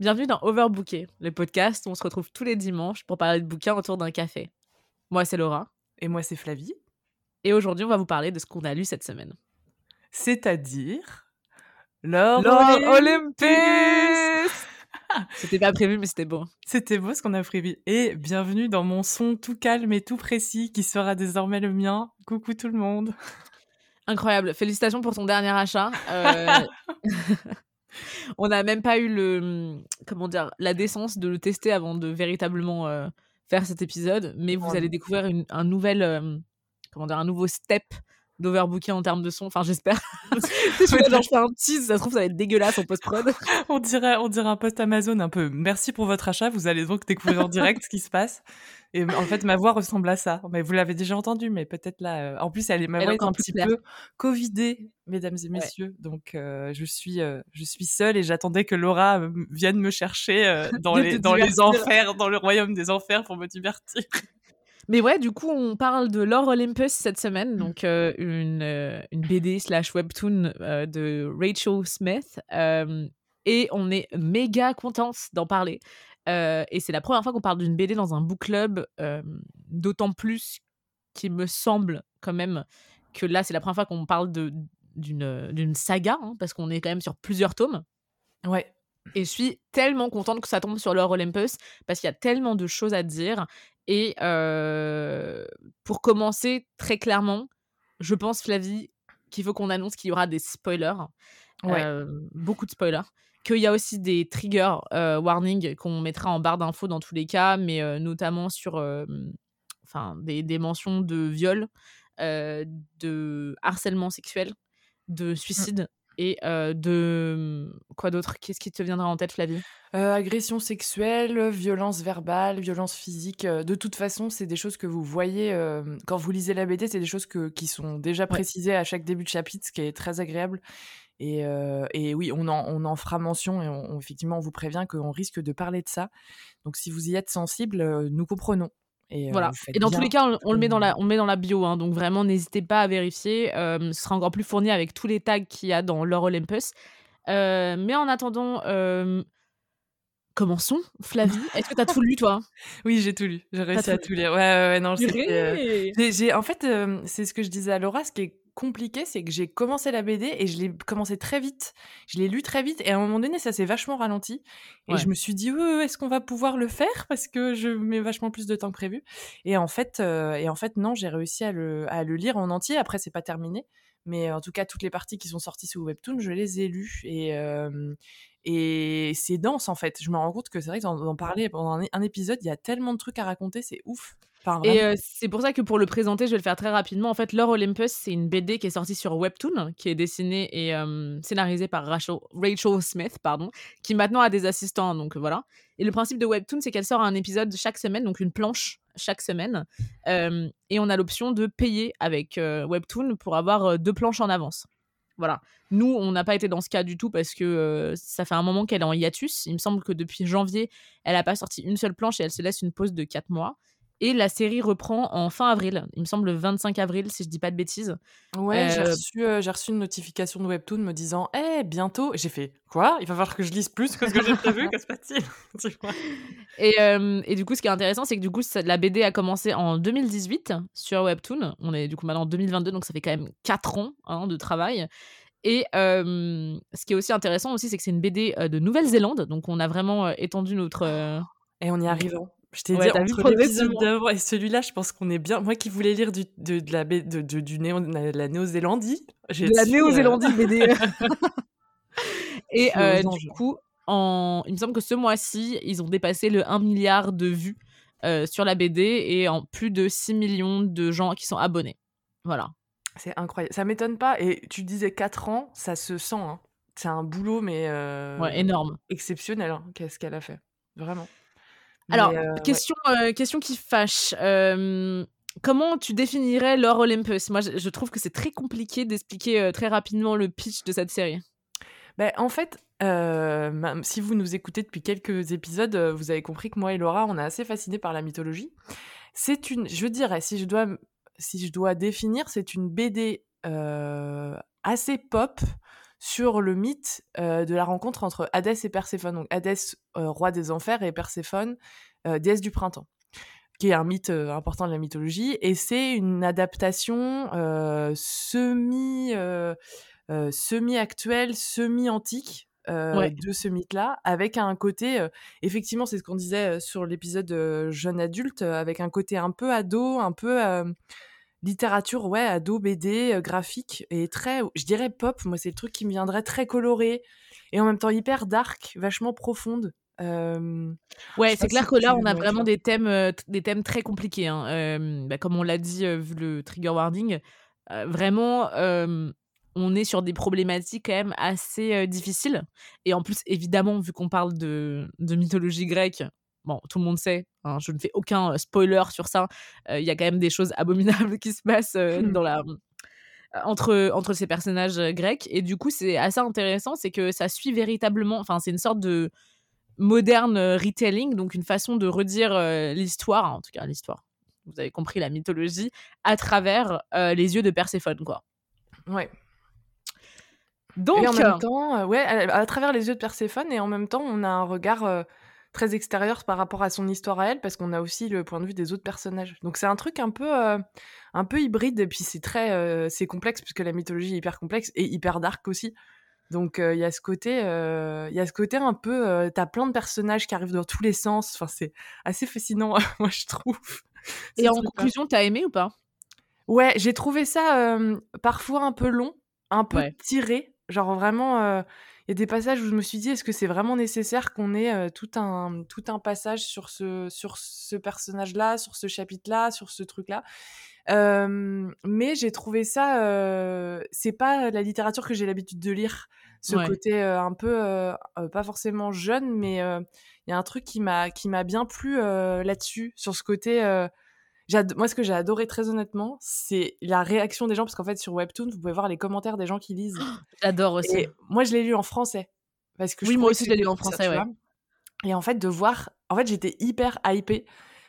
Bienvenue dans Overbooké, le podcast où on se retrouve tous les dimanches pour parler de bouquins autour d'un café. Moi, c'est Laura. Et moi, c'est Flavie. Et aujourd'hui, on va vous parler de ce qu'on a lu cette semaine. C'est-à-dire... L'or Olympus C'était pas prévu, mais c'était beau. C'était beau ce qu'on a prévu. Et bienvenue dans mon son tout calme et tout précis qui sera désormais le mien. Coucou tout le monde. Incroyable. Félicitations pour ton dernier achat. Euh, on n'a même pas eu le comment dire la décence de le tester avant de véritablement euh, faire cet épisode, mais vous allez découvrir un nouvel euh, comment dire un nouveau step d'overbooking en termes de son. Enfin, j'espère. je fais un tease, ça se trouve, ça va être dégueulasse en post-prod. on dirait, on dirait un post Amazon un peu. Merci pour votre achat. Vous allez donc découvrir en direct ce qui se passe. Et en fait, ma voix ressemble à ça. Mais vous l'avez déjà entendu, mais peut-être là. Euh, en plus, elle est, ma voix est un petit peu covidée, mesdames et messieurs. Donc, euh, je suis, euh, je suis seule et j'attendais que Laura vienne me chercher dans les, dans les enfers, dans le royaume des enfers pour me divertir. Mais ouais, du coup, on parle de Lore Olympus cette semaine, mm. donc euh, une, euh, une, BD slash webtoon euh, de Rachel Smith. et on est méga contente d'en parler. Et c'est la première fois qu'on parle d'une BD dans un book club, d'autant plus qu'il me semble quand même que là, c'est la première fois qu'on parle d'une saga, hein, parce qu'on est quand même sur plusieurs tomes. Ouais. Et je suis tellement contente que ça tombe sur Lore Olympus parce qu'il y a tellement de choses à dire et pour commencer, très clairement, je pense, Flavie, qu'il faut qu'on annonce qu'il y aura des spoilers. Beaucoup de spoilers. Qu'il y a aussi des trigger warnings qu'on mettra en barre d'infos dans tous les cas, mais notamment sur enfin, des, des, mentions de viol, de harcèlement sexuel, de mmh. suicide et de quoi d'autre? Qu'est-ce qui te viendra en tête, Flavie? Agression sexuelle, violence verbale, violence physique. de toute façon, c'est des choses que vous voyez quand vous lisez la BD. C'est des choses que, qui sont déjà précisées à chaque début de chapitre, ce qui est très agréable. Et, et oui, on en, on en, fera mention et on, effectivement, on vous prévient qu'on risque de parler de ça. Donc, si vous y êtes sensible, nous comprenons. Et, voilà. Et dans tous les cas, on, le met dans la, on met dans la bio. Hein, donc vraiment, n'hésitez pas à vérifier. ce sera encore plus fourni avec tous les tags qu'il y a dans leur Olympus. mais en attendant, commençons. Flavie, est-ce que tu as tout lu, toi? Oui, j'ai tout lu. J'ai réussi à tout lire. Ouais, ouais, ouais non, j'ai, En fait, c'est ce que je disais à Laura. Ce qui est compliqué, c'est que j'ai commencé la BD et je l'ai commencé très vite. Je l'ai lu très vite et à un moment donné, ça s'est vachement ralenti. Et je me suis dit, est-ce qu'on va pouvoir le faire? Parce que je mets vachement plus de temps que prévu. Et en fait, euh, et en fait, non, j'ai réussi à le, à le lire en entier. Après, c'est pas terminé, mais en tout cas, toutes les parties qui sont sorties sous Webtoon, je les ai lues et euh, et c'est dense en fait. Je me rends compte que c'est vrai que d'en parler pendant un épisode, il y a tellement de trucs à raconter, c'est ouf et c'est pour ça que pour le présenter, je vais le faire très rapidement. En fait, Lore Olympus, c'est une BD qui est sortie sur Webtoon, qui est dessinée et scénarisée par Rachel, Rachel, Smith, pardon, qui maintenant a des assistants. Donc voilà. Et le principe de Webtoon, c'est qu'elle sort un épisode chaque semaine, donc une planche chaque semaine. et on a l'option de payer avec Webtoon pour avoir deux planches en avance. Voilà. Nous, on n'a pas été dans ce cas du tout parce que ça fait un moment qu'elle est en hiatus. Il me semble que depuis janvier, elle n'a pas sorti une seule planche et elle se laisse une pause de quatre mois. Et la série reprend en fin avril, il me semble le 25 avril, si je dis pas de bêtises. Ouais, j'ai reçu, euh, reçu, une notification de Webtoon me disant Eh, bientôt J'ai fait Quoi? Il va falloir que je lise plus que ce que j'ai prévu, que se passe-t-il? Et, euh, et, du coup, ce qui est intéressant, c'est que du coup, la BD a commencé en 2018 sur Webtoon. On est du coup maintenant en 2022, donc ça fait quand même 4 ans hein, de travail. Et ce qui est aussi intéressant aussi, c'est que c'est une BD de Nouvelle-Zélande, donc on a vraiment étendu notre. Et on y arrive. Je t'ai dit, entre l'épisode d'avant et celui-là, je pense qu'on est bien. Moi qui voulais lire du, de, de la, de, de, du néo, la Néo-Zélandie. De la Néo-Zélandie BD. Euh, et euh, du coup, en... il me semble que ce mois-ci, ils ont dépassé le 1 milliard de vues euh, sur la BD et en plus de 6 millions de gens qui sont abonnés. Voilà. C'est incroyable. Ça m'étonne pas. Et tu disais 4 ans, ça se sent. Hein. C'est un boulot, mais. ouais, énorme. Exceptionnel, hein, qu'est-ce qu'elle a fait. Vraiment. Alors, question, question qui fâche. comment tu définirais Lore Olympus? Moi, je, trouve que c'est très compliqué d'expliquer très rapidement le pitch de cette série. Ben, en fait, si vous nous écoutez depuis quelques épisodes, vous avez compris que moi et Laura, on est assez fascinés par la mythologie. C'est une, je dirais, si je dois, si je dois définir, c'est une BD assez pop sur le mythe de la rencontre entre Hadès et Perséphone. Donc Hadès, roi des enfers, et Perséphone, déesse du printemps qui est un mythe important de la mythologie, et c'est une adaptation semi, semi actuelle, semi antique de ce mythe-là, avec un côté, effectivement, c'est ce qu'on disait sur l'épisode jeune adulte, avec un côté un peu ado, un peu littérature, ouais, ado, BD, graphique, et très, je dirais pop, moi c'est le truc qui me viendrait très coloré, et en même temps hyper dark, vachement profonde. ouais, c'est clair que là, on a vraiment des thèmes, des thèmes très compliqués. Hein. Bah, comme on l'a dit, vu le trigger warning, vraiment, on est sur des problématiques quand même assez difficiles. Et en plus, évidemment, vu qu'on parle de, mythologie grecque, bon, tout le monde sait, hein, je ne fais aucun spoiler sur ça, il y a quand même des choses abominables qui se passent mmh. dans la entre, entre ces personnages grecs. Et du coup, c'est assez intéressant, c'est que ça suit véritablement, enfin, c'est une sorte de moderne retelling, donc une façon de redire l'histoire, en tout cas l'histoire, vous avez compris la mythologie, à travers les yeux de Perséphone, quoi. Ouais. Donc, et en même temps, ouais, à, travers les yeux de Perséphone, et en même temps, on a un regard très extérieur par rapport à son histoire à elle, parce qu'on a aussi le point de vue des autres personnages. Donc c'est un truc un peu, un peu hybride, et puis c'est très, c'est complexe, puisque la mythologie est hyper complexe, et hyper dark aussi. Donc il y a ce côté, il y a ce côté un peu, t'as plein de personnages qui arrivent dans tous les sens. Enfin c'est assez fascinant, moi je trouve. Et en conclusion, t'as aimé ou pas? Ouais, j'ai trouvé ça parfois un peu long, un peu tiré. Genre vraiment, y a des passages où je me suis dit, est-ce que c'est vraiment nécessaire qu'on ait tout, un, tout un passage sur ce, sur ce personnage-là, sur ce chapitre-là, sur ce truc-là? Mais j'ai trouvé ça, c'est pas la littérature que j'ai l'habitude de lire. Ce côté un peu, pas forcément jeune, mais il y a un truc qui m'a qui m'a bien plu là-dessus, sur ce côté moi, ce que j'ai adoré très honnêtement, c'est la réaction des gens, parce qu'en fait, sur Webtoon, vous pouvez voir les commentaires des gens qui lisent. J'adore aussi. Et moi, je l'ai lu en français. Parce que oui, moi aussi, je l'ai lu en français, ouais. Et en fait, de voir. En fait, j'étais hyper hypée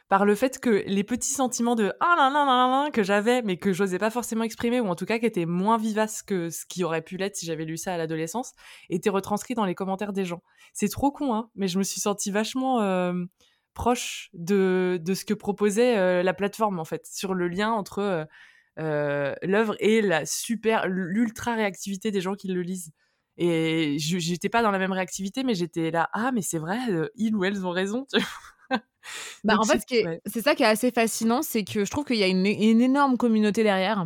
par le fait que les petits sentiments de ah là là là là que j'avais, mais que j'osais pas forcément exprimer, ou en tout cas qui étaient moins vivaces que ce qui aurait pu l'être si j'avais lu ça à l'adolescence, étaient retranscrits dans les commentaires des gens. C'est trop con, hein, mais je me suis sentie vachement. Euh, proche de, de ce que proposait euh, la plateforme en fait sur le lien entre euh, euh, l'œuvre et la super l'ultra réactivité des gens qui le lisent. Et j'étais pas dans la même réactivité mais j'étais là ah mais c'est vrai ils ou elles ont raison bah en fait c'est ça qui est assez fascinant c'est que je trouve qu'il y a une, une, énorme communauté derrière.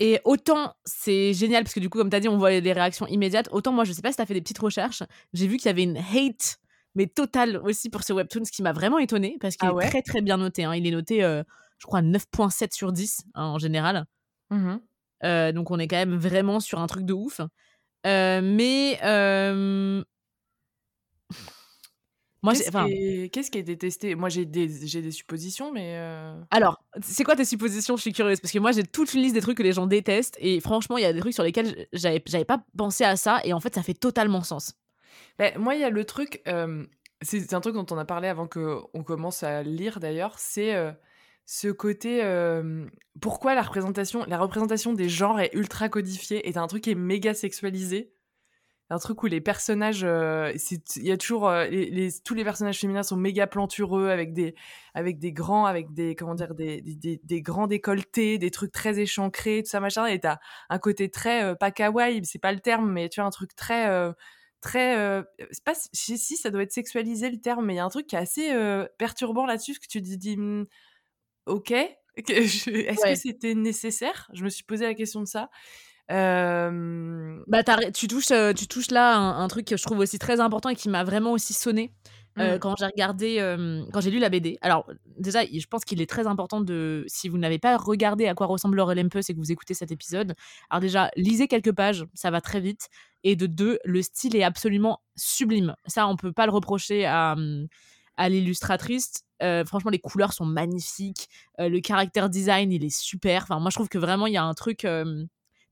Et autant c'est génial parce que du coup comme tu as dit on voit les réactions immédiates autant moi je sais pas si tu as fait des petites recherches j'ai vu qu'il y avait une hate mais total aussi pour ce webtoon, ce qui m'a vraiment étonné parce qu'il ah est très très bien noté. Hein. Il est noté, euh, je crois, 9.7 sur 10 hein, en général. Mmh euh, donc on est quand même vraiment sur un truc de ouf. Euh, mais moi, qu'est-ce qui, est détesté? Moi, j'ai des, des suppositions, mais. Alors, c'est quoi tes suppositions? Je suis curieuse parce que moi, j'ai toute une liste des trucs que les gens détestent et franchement, il y a des trucs sur lesquels j'avais, j'avais pas pensé à ça et en fait, ça fait totalement sens. Ben, moi, il y a le truc, c'est un truc dont on a parlé avant qu'on commence à lire d'ailleurs, c'est ce côté pourquoi la représentation, la représentation des genres est ultra codifiée et un truc qui est méga sexualisé. Un truc où les personnages, il y a toujours tous les personnages féminins sont méga plantureux avec des avec des grands, avec des comment dire des, grands décolletés, des trucs très échancrés, tout ça machin. Et t'as un côté très pas kawaii, c'est pas le terme, mais tu vois un truc très très euh, c'est pas si, si ça doit être sexualisé le terme mais il y a un truc qui est assez euh, perturbant là-dessus que tu te dis «Mmh, ok est-ce que c'était nécessaire? Je me suis posé la question de ça. Bah tu touches tu touches là un, truc que je trouve aussi très important et qui m'a vraiment aussi sonné mmh. quand j'ai regardé quand j'ai lu la BD alors déjà je pense qu'il est très important de si vous n'avez pas regardé à quoi ressemble Olympus et que vous écoutez cet épisode alors déjà lisez quelques pages ça va très vite et de deux, le style est absolument sublime. Ça, on peut pas le reprocher à, à l'illustratrice. Euh, franchement, les couleurs sont magnifiques. Euh, le caractère design, il est super. Enfin, moi, je trouve que vraiment, il y a un truc. Euh,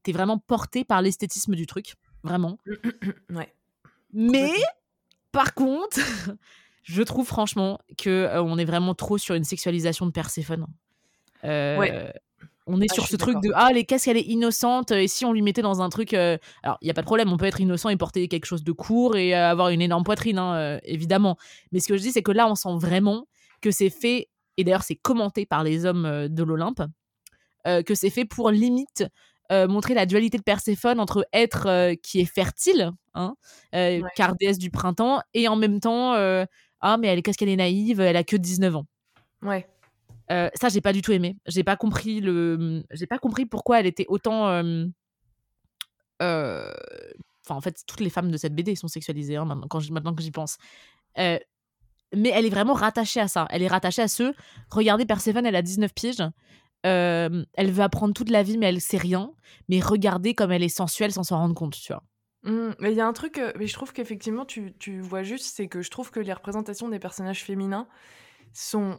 T'es vraiment porté par l'esthétisme du truc. Vraiment. ouais. Mais, par contre, je trouve franchement que on est vraiment trop sur une sexualisation de Perséphone. ouais. on est Ah, sur ce truc de ah les qu'est-ce qu'elle est innocente et si on lui mettait dans un truc euh, alors il y a pas de problème on peut être innocent et porter quelque chose de court et euh, avoir une énorme poitrine hein, euh, évidemment mais ce que je dis c'est que là on sent vraiment que c'est fait et d'ailleurs c'est commenté par les hommes euh, de l'Olympe euh, que c'est fait pour limite euh, montrer la dualité de Perséphone entre être euh, qui est fertile hein, euh, Ouais. car déesse du printemps et en même temps euh, ah mais elle est qu'est-ce qu'elle est naïve elle a que 19 ans Ouais. euh, ça, j'ai pas du tout aimé. J'ai pas compris le. J'ai pas compris pourquoi elle était autant. euh, euh, Enfin, en fait, toutes les femmes de cette BD sont sexualisées hein, maintenant, quand maintenant que j'y pense. Euh, Mais elle est vraiment rattachée à ça. Elle est rattachée à ce. Regardez, Perséphone, elle a 19 piges. Euh, elle veut apprendre toute la vie, mais elle sait rien. Mais regardez comme elle est sensuelle sans s'en rendre compte, tu vois. Mmh, mais il y a un truc, mais je trouve qu'effectivement, tu, tu vois juste, c'est que je trouve que les représentations des personnages féminins sont.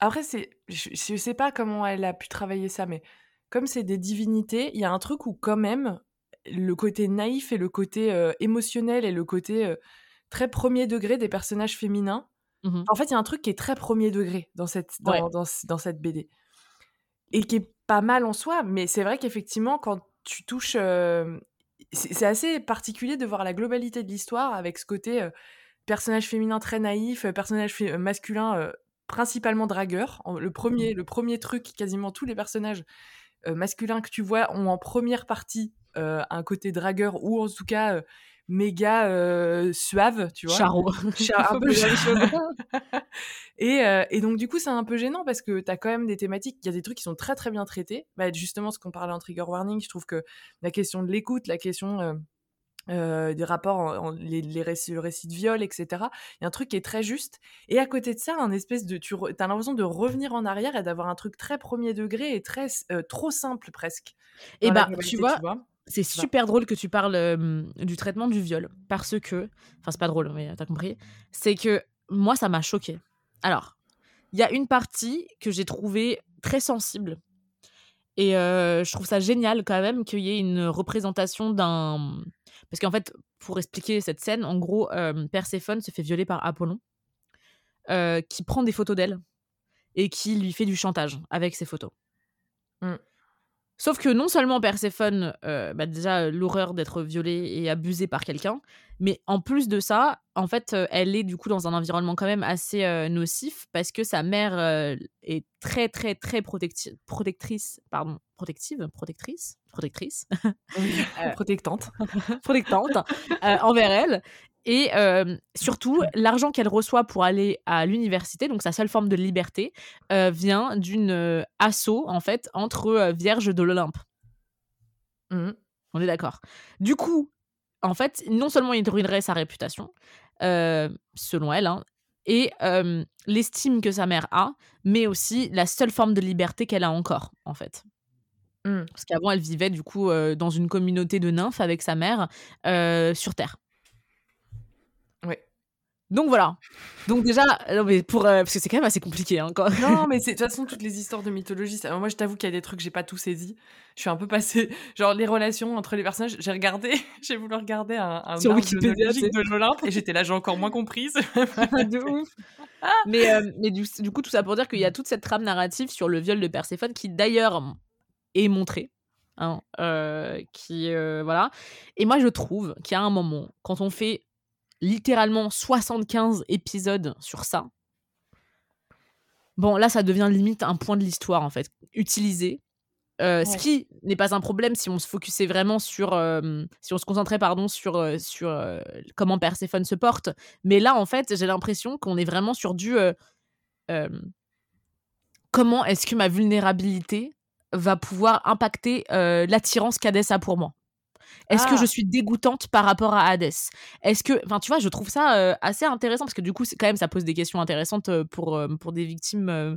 Après, c'est, je, je sais pas comment elle a pu travailler ça, mais comme c'est des divinités, il y a un truc où quand même le côté naïf et le côté euh, émotionnel et le côté euh, très premier degré des personnages féminins. Mhm. En fait, il y a un truc qui est très premier degré dans cette, dans, Ouais. dans, ce- dans cette BD. Et qui est pas mal en soi, mais c'est vrai qu'effectivement, quand tu touches. euh, c'est assez particulier de voir la globalité de l'histoire avec ce côté euh, personnage féminin très naïf, euh, personnage masculin euh, principalement dragueur. Le premier, le premier truc, quasiment tous les personnages masculins que tu vois ont en première partie un côté dragueur ou en tout cas méga euh, suave, tu vois? Charo. Cha- un Faut peu dire les choses. et, euh, et donc, du coup, c'est un peu gênant parce que tu as quand même des thématiques, il y a des trucs qui sont très très bien traités. Bah, justement, ce qu'on parlait en trigger warning, je trouve que la question de l'écoute, la question euh, des rapports, en- en- les, les récits, le récit de viol, etc., il y a un truc qui est très juste. Et à côté de ça, un espèce de. Tu as l'impression de revenir en arrière et d'avoir un truc très premier degré et très trop simple presque. Et bah, globalité, tu vois, c'est super drôle que tu parles euh, du traitement du viol parce que, enfin c'est pas drôle mais t'as compris, c'est que moi ça m'a choqué. Alors, il y a une partie que j'ai trouvée très sensible et euh, je trouve ça génial quand même qu'il y ait une représentation d'un, parce qu'en fait pour expliquer cette scène, en gros euh, Perséphone se fait violer par Apollon euh, qui prend des photos d'elle et qui lui fait du chantage avec ses photos. Mm. Sauf que non seulement Perséphone, euh, bah déjà euh, l'horreur d'être violée et abusée par quelqu'un, mais en plus de ça, en fait, euh, elle est du coup dans un environnement quand même assez euh, nocif parce que sa mère euh, est très très très protecti- protectrice, pardon, protective, protectrice, protectrice, Euh, protectante. protectante envers elle. Et euh, surtout, l'argent qu'elle reçoit pour aller à l'université, donc sa seule forme de liberté, euh, vient d'une euh, asso en fait entre vierges de l'Olympe. Mhm. On est d'accord. Du coup, en fait, non seulement il ruinerait sa réputation, selon elle, hein, et euh, l'estime que sa mère a, mais aussi la seule forme de liberté qu'elle a encore, en fait. Mm. Parce qu'avant, elle vivait du coup euh, dans une communauté de nymphes avec sa mère euh, sur Terre. Donc voilà. Donc déjà, non, mais pour, euh, parce que c'est quand même assez compliqué. Hein, quand... Non, mais de toute façon, toutes les histoires de mythologie, ça- moi je t'avoue qu'il y a des trucs que j'ai pas tout saisi. Je suis un peu passée. Genre les relations entre les personnages, j'ai regardé, j'ai voulu regarder un, un Sur Wikipédia, de l'Olympe et j'étais là, j'ai encore moins comprise. de ouf. Mais, euh, mais du, du coup, tout ça pour dire qu'il y a toute cette trame narrative sur le viol de Perséphone qui d'ailleurs est montrée. hein, euh, qui euh, voilà et moi je trouve qu'il y a un moment quand on fait littéralement 75 épisodes sur ça. Bon là ça devient limite un point de l'histoire en fait utilisé. Euh, ce qui n'est pas un problème si on se focusait vraiment sur euh, si on se concentrait pardon sur euh, sur euh, comment Perséphone se porte. Mais là en fait j'ai l'impression qu'on est vraiment sur du comment est-ce que ma vulnérabilité va pouvoir impacter l'attirance qu'Hadès a pour moi est-ce que Ah. je suis dégoûtante par rapport à Hadès Est-ce que, enfin, tu vois, je trouve ça euh, assez intéressant parce que du coup, quand même, ça pose des questions intéressantes euh, pour euh, pour des victimes, euh,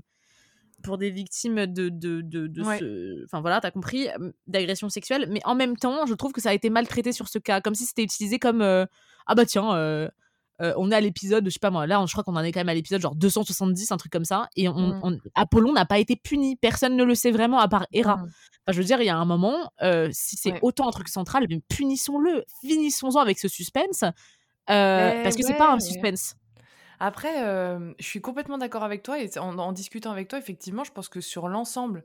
pour des victimes de de de, de Ouais. ce, enfin voilà, t'as compris, d'agression sexuelle. Mais en même temps, je trouve que ça a été maltraité sur ce cas, comme si c'était utilisé comme ah bah tiens. Euh, on est à l'épisode, je sais pas moi, là, on- je crois qu'on en est quand même à l'épisode genre 270, un truc comme ça, et on, Mm. on- Apollon n'a pas été puni, personne ne le sait vraiment à part Héra. Mm. Enfin, je veux dire, il y a un moment, euh, si c'est Ouais. autant un truc central, punissons-le, finissons-en avec ce suspense, euh, Mais parce que c'est ouais, pas un suspense. Après, je suis complètement d'accord avec toi et en, en discutant avec toi, effectivement, je pense que sur l'ensemble,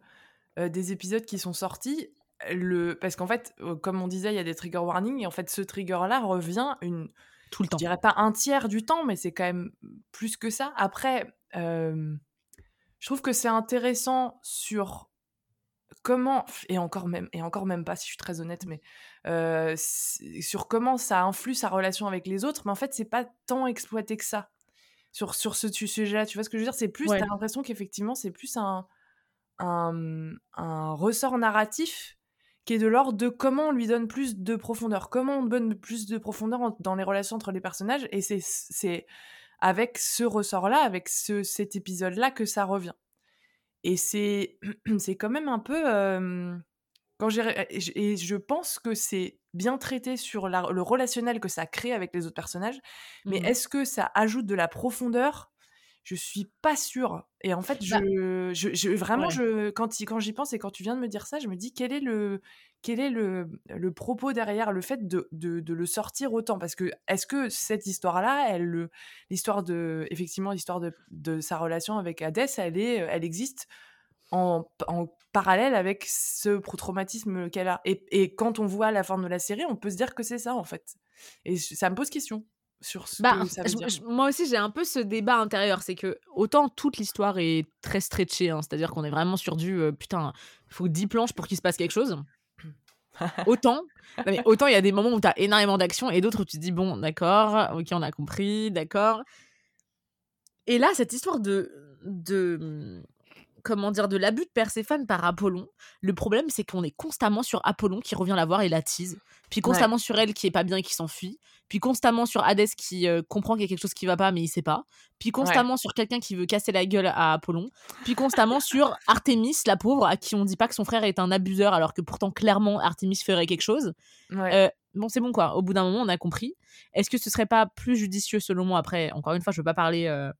des épisodes qui sont sortis, le... parce qu'en fait, comme on disait, il y a des trigger warnings, et en fait, ce trigger-là revient une... tout le temps. Je dirais pas un tiers du temps, mais c'est quand même plus que ça. Après, je trouve que c'est intéressant sur comment et encore même et encore même pas si je suis très honnête mais sur comment ça influe sa relation avec les autres mais en fait c'est pas tant exploité que ça sur sur ce sujet-là tu vois ce que je veux dire? C'est plus t'as l'impression qu'effectivement c'est plus un, un, un ressort narratif qui est de l'ordre de comment on lui donne plus de profondeur comment on donne plus de profondeur dans les relations entre les personnages et c'est avec ce ressort-là avec ce, cet épisode-là que ça revient. Et c'est quand même un peu quand j'ai et je pense que c'est bien traité sur le relationnel que ça crée avec les autres personnages, mais mmh est-ce que ça ajoute de la profondeur je suis pas sûre. Et en fait, bah je, je, vraiment, je, quand, quand j'y pense et quand tu viens de me dire ça, je me dis quel est le, quel est le, le propos derrière le fait de, de, de, le sortir autant? Parce que est-ce que cette histoire-là, elle, l'histoire de, effectivement, l'histoire de, de, sa relation avec Hadès, elle, est, elle existe en, en parallèle avec ce traumatisme qu'elle a? Et, et, quand on voit la fin de la série, on peut se dire que c'est ça, en fait. Et ça me pose question sur ce bah, que ça veut dire. moi aussi, j'ai un peu ce débat intérieur. C'est que autant toute l'histoire est très stretchée, hein, c'est-à-dire qu'on est vraiment sur du euh, putain, il faut 10 planches pour qu'il se passe quelque chose. autant, mais autant il y a des moments où tu as énormément d'action et d'autres où tu te dis bon, d'accord, ok, on a compris, d'accord. Et là, cette histoire de, de comment dire, de l'abus de Perséphone par Apollon. Le problème, c'est qu'on est constamment sur Apollon qui revient la voir et la tease. Puis constamment sur elle qui est pas bien et qui s'enfuit. Puis constamment sur Hadès qui euh, comprend qu'il y a quelque chose qui va pas mais il sait pas. Puis constamment sur quelqu'un qui veut casser la gueule à Apollon. Puis constamment sur Artémis, la pauvre, à qui on dit pas que son frère est un abuseur alors que pourtant clairement Artémis ferait quelque chose. Euh, bon, c'est bon quoi. Au bout d'un moment, on a compris. Est-ce que ce serait pas plus judicieux selon moi après Encore une fois, je veux pas parler euh,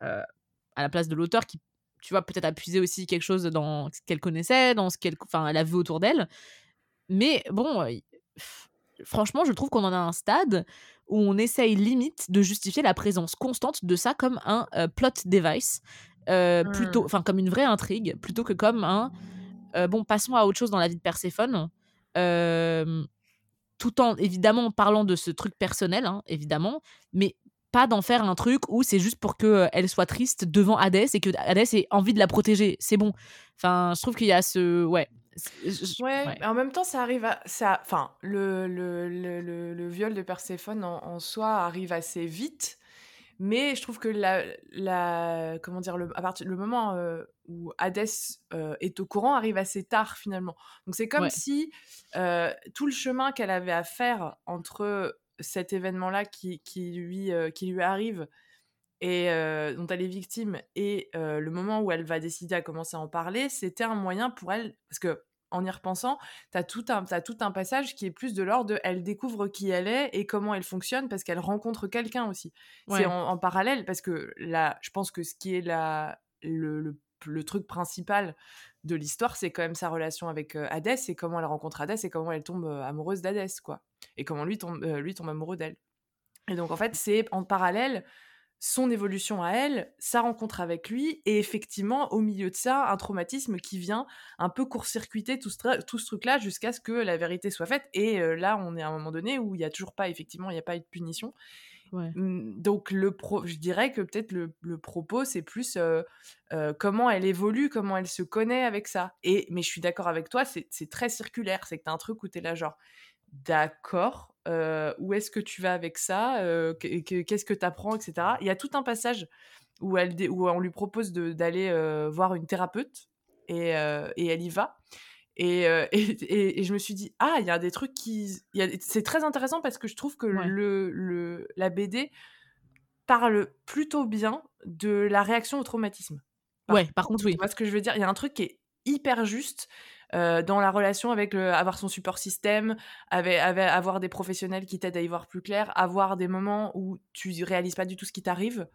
à la place de l'auteur qui tu vois, peut-être appuyer aussi quelque chose dans ce qu'elle connaissait, dans ce qu'elle enfin, elle a vu autour d'elle. Mais bon, franchement, je trouve qu'on en a un stade où on essaye limite de justifier la présence constante de ça comme un plot device, plutôt, mmh. enfin comme une vraie intrigue, plutôt que comme un bon, passons à autre chose dans la vie de Perséphone. tout en évidemment parlant de ce truc personnel, hein, évidemment, mais pas d'en faire un truc où c'est juste pour que euh, elle soit triste devant Hadès et que Hadès ait envie de la protéger. C'est bon. Enfin, je trouve qu'il y a ce ouais. Ouais, en même temps, ça arrive à. Ça, enfin, le, le, le, le, viol de Perséphone en, soi arrive assez vite, mais je trouve que la. la comment dire, le, à partir, le moment euh, où Hadès euh, est au courant arrive assez tard finalement. Donc c'est comme si tout le chemin qu'elle avait à faire entre cet événement-là qui, qui, lui, euh, qui lui arrive et euh, dont elle est victime et euh, le moment où elle va décider à commencer à en parler, c'était un moyen pour elle, parce que en y repensant, tu as, tout un, as tout un passage qui est plus de l'ordre de elle découvre qui elle est et comment elle fonctionne parce qu'elle rencontre quelqu'un aussi. C'est en, parallèle parce que là, je pense que ce qui est la, le, le, le truc principal de l'histoire, c'est quand même sa relation avec euh, Hadès et comment elle rencontre Hadès et comment elle tombe amoureuse d'Hadès, quoi. Et comment lui tombe, euh, lui tombe amoureux d'elle. Et donc, en fait, c'est en parallèle son évolution à elle, sa rencontre avec lui, et effectivement, au milieu de ça, un traumatisme qui vient un peu court-circuiter tout ce, tout ce truc-là jusqu'à ce que la vérité soit faite. Et là, on est à un moment donné où il n'y a toujours pas, effectivement, il n'y a pas eu de punition. Mmh, donc, le pro, je dirais que peut-être le, le, propos, c'est plus euh, euh, comment elle évolue, comment elle se connaît avec ça. Et, mais je suis d'accord avec toi, c'est très circulaire. C'est que tu as un truc où tu es là, genre, d'accord, euh, où est-ce que tu vas avec ça Qu'est-ce que tu apprends, etc. Il y a tout un passage où, elle, où on lui propose d'aller voir une thérapeute et, et elle y va. Euh, et, et, je me suis dit, ah, il y a des trucs qui. C'est très intéressant parce que je trouve que le, le, la BD parle plutôt bien de la réaction au traumatisme. ouais, par contre, oui. Tu vois ce que je veux dire? Il y a un truc qui est hyper juste euh, dans la relation avec avoir son support système, avoir des professionnels qui t'aident à y voir plus clair, avoir des moments où tu réalises pas du tout ce qui t'arrive.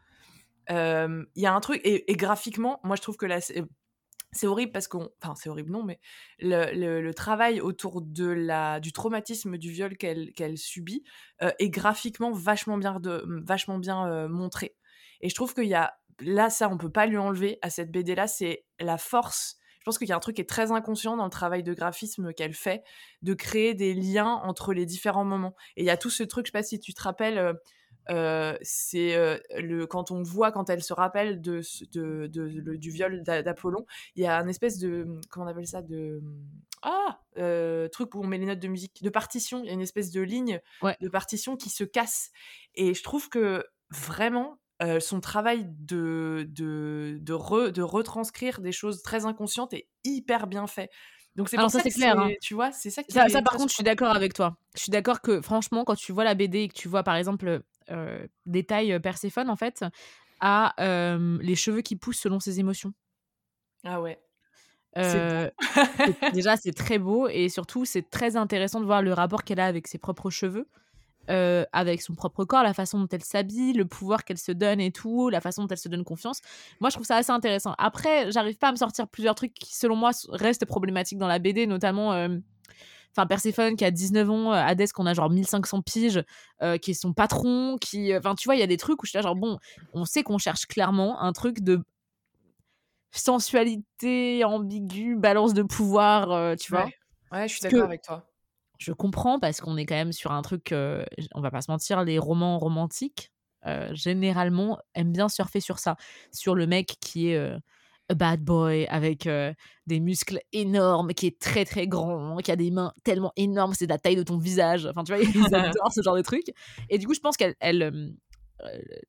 Euh, il y a un truc, et, graphiquement, moi je trouve que la, c'est horrible parce qu'on. Enfin, c'est horrible, non, mais le, travail autour de la, du traumatisme du viol qu'elle qu'elle subit euh, est graphiquement vachement bien, de, vachement bien montré. Et je trouve qu'il y a. Là, ça, on peut pas lui enlever à cette BD-là, c'est la force je pense qu'il y a un truc qui est très inconscient dans le travail de graphisme qu'elle fait, de créer des liens entre les différents moments. Et il y a tout ce truc, je sais pas si tu te rappelles, euh, euh, c'est euh, le quand on voit quand elle se rappelle de, de, de, du viol d'Apollon, il y a un espèce de comment on appelle ça de ah truc où on met les notes de musique de partition, il y a une espèce de ligne de partition qui se casse. Et je trouve que vraiment son travail de, de, de, de, retranscrire des choses très inconscientes est hyper bien fait. Donc c'est pour ça, c'est clair. Hein. Tu vois, c'est ça qui Ça, ça par contre, je suis d'accord avec toi. Je suis d'accord que franchement, quand tu vois la BD et que tu vois par exemple euh, détail Perséphone en fait à les cheveux qui poussent selon ses émotions. Ah ouais. déjà, c'est très beau et surtout, c'est très intéressant de voir le rapport qu'elle a avec ses propres cheveux. Euh, avec son propre corps, la façon dont elle s'habille, le pouvoir qu'elle se donne et tout, la façon dont elle se donne confiance. Moi, je trouve ça assez intéressant. Après, j'arrive pas à me sortir plusieurs trucs qui, selon moi, restent problématiques dans la BD, notamment. Euh, enfin, Perséphone qui a 19 ans, euh, Hadès qu'on a genre 1500 piges, qui est son patron, qui. Enfin, tu vois, il y a des trucs où je suis là, genre, bon, on sait qu'on cherche clairement un truc de sensualité ambiguë, balance de pouvoir, tu vois. Ouais, je suis d'accord avec toi je comprends parce qu'on est quand même sur un truc, euh, on va pas se mentir, les romans romantiques, euh, généralement, aiment bien surfer sur ça. Sur le mec qui est euh, a bad boy avec des muscles énormes, qui est très très grand, qui a des mains tellement énormes, c'est la taille de ton visage. Enfin, tu vois, ils adorent ce genre de truc. Et du coup, je pense qu'elle. Elle,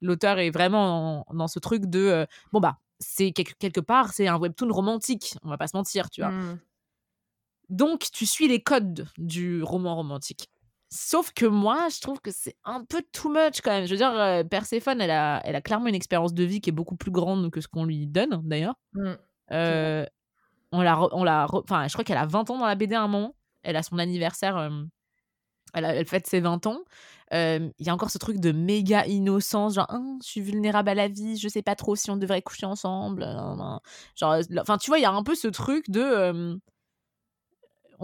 L'auteur est vraiment dans ce truc de bon bah c'est quelque, part c'est un webtoon romantique on va pas se mentir tu vois mmh. Donc, tu suis les codes du roman romantique. Sauf que moi, je trouve que c'est un peu too much quand même. Je veux dire, euh, Perséphone, elle a, elle a clairement une expérience de vie qui est beaucoup plus grande que ce qu'on lui donne, d'ailleurs. Mmh. Euh, on l'a, on l'a, enfin, je crois qu'elle a 20 ans dans la BD à un moment. Elle a son anniversaire, euh, elle, elle, fête ses 20 ans. Il y a encore ce truc de méga innocence, genre, hein, je suis vulnérable à la vie, je sais pas trop si on devrait coucher ensemble. Genre, enfin, tu vois, il y a un peu ce truc de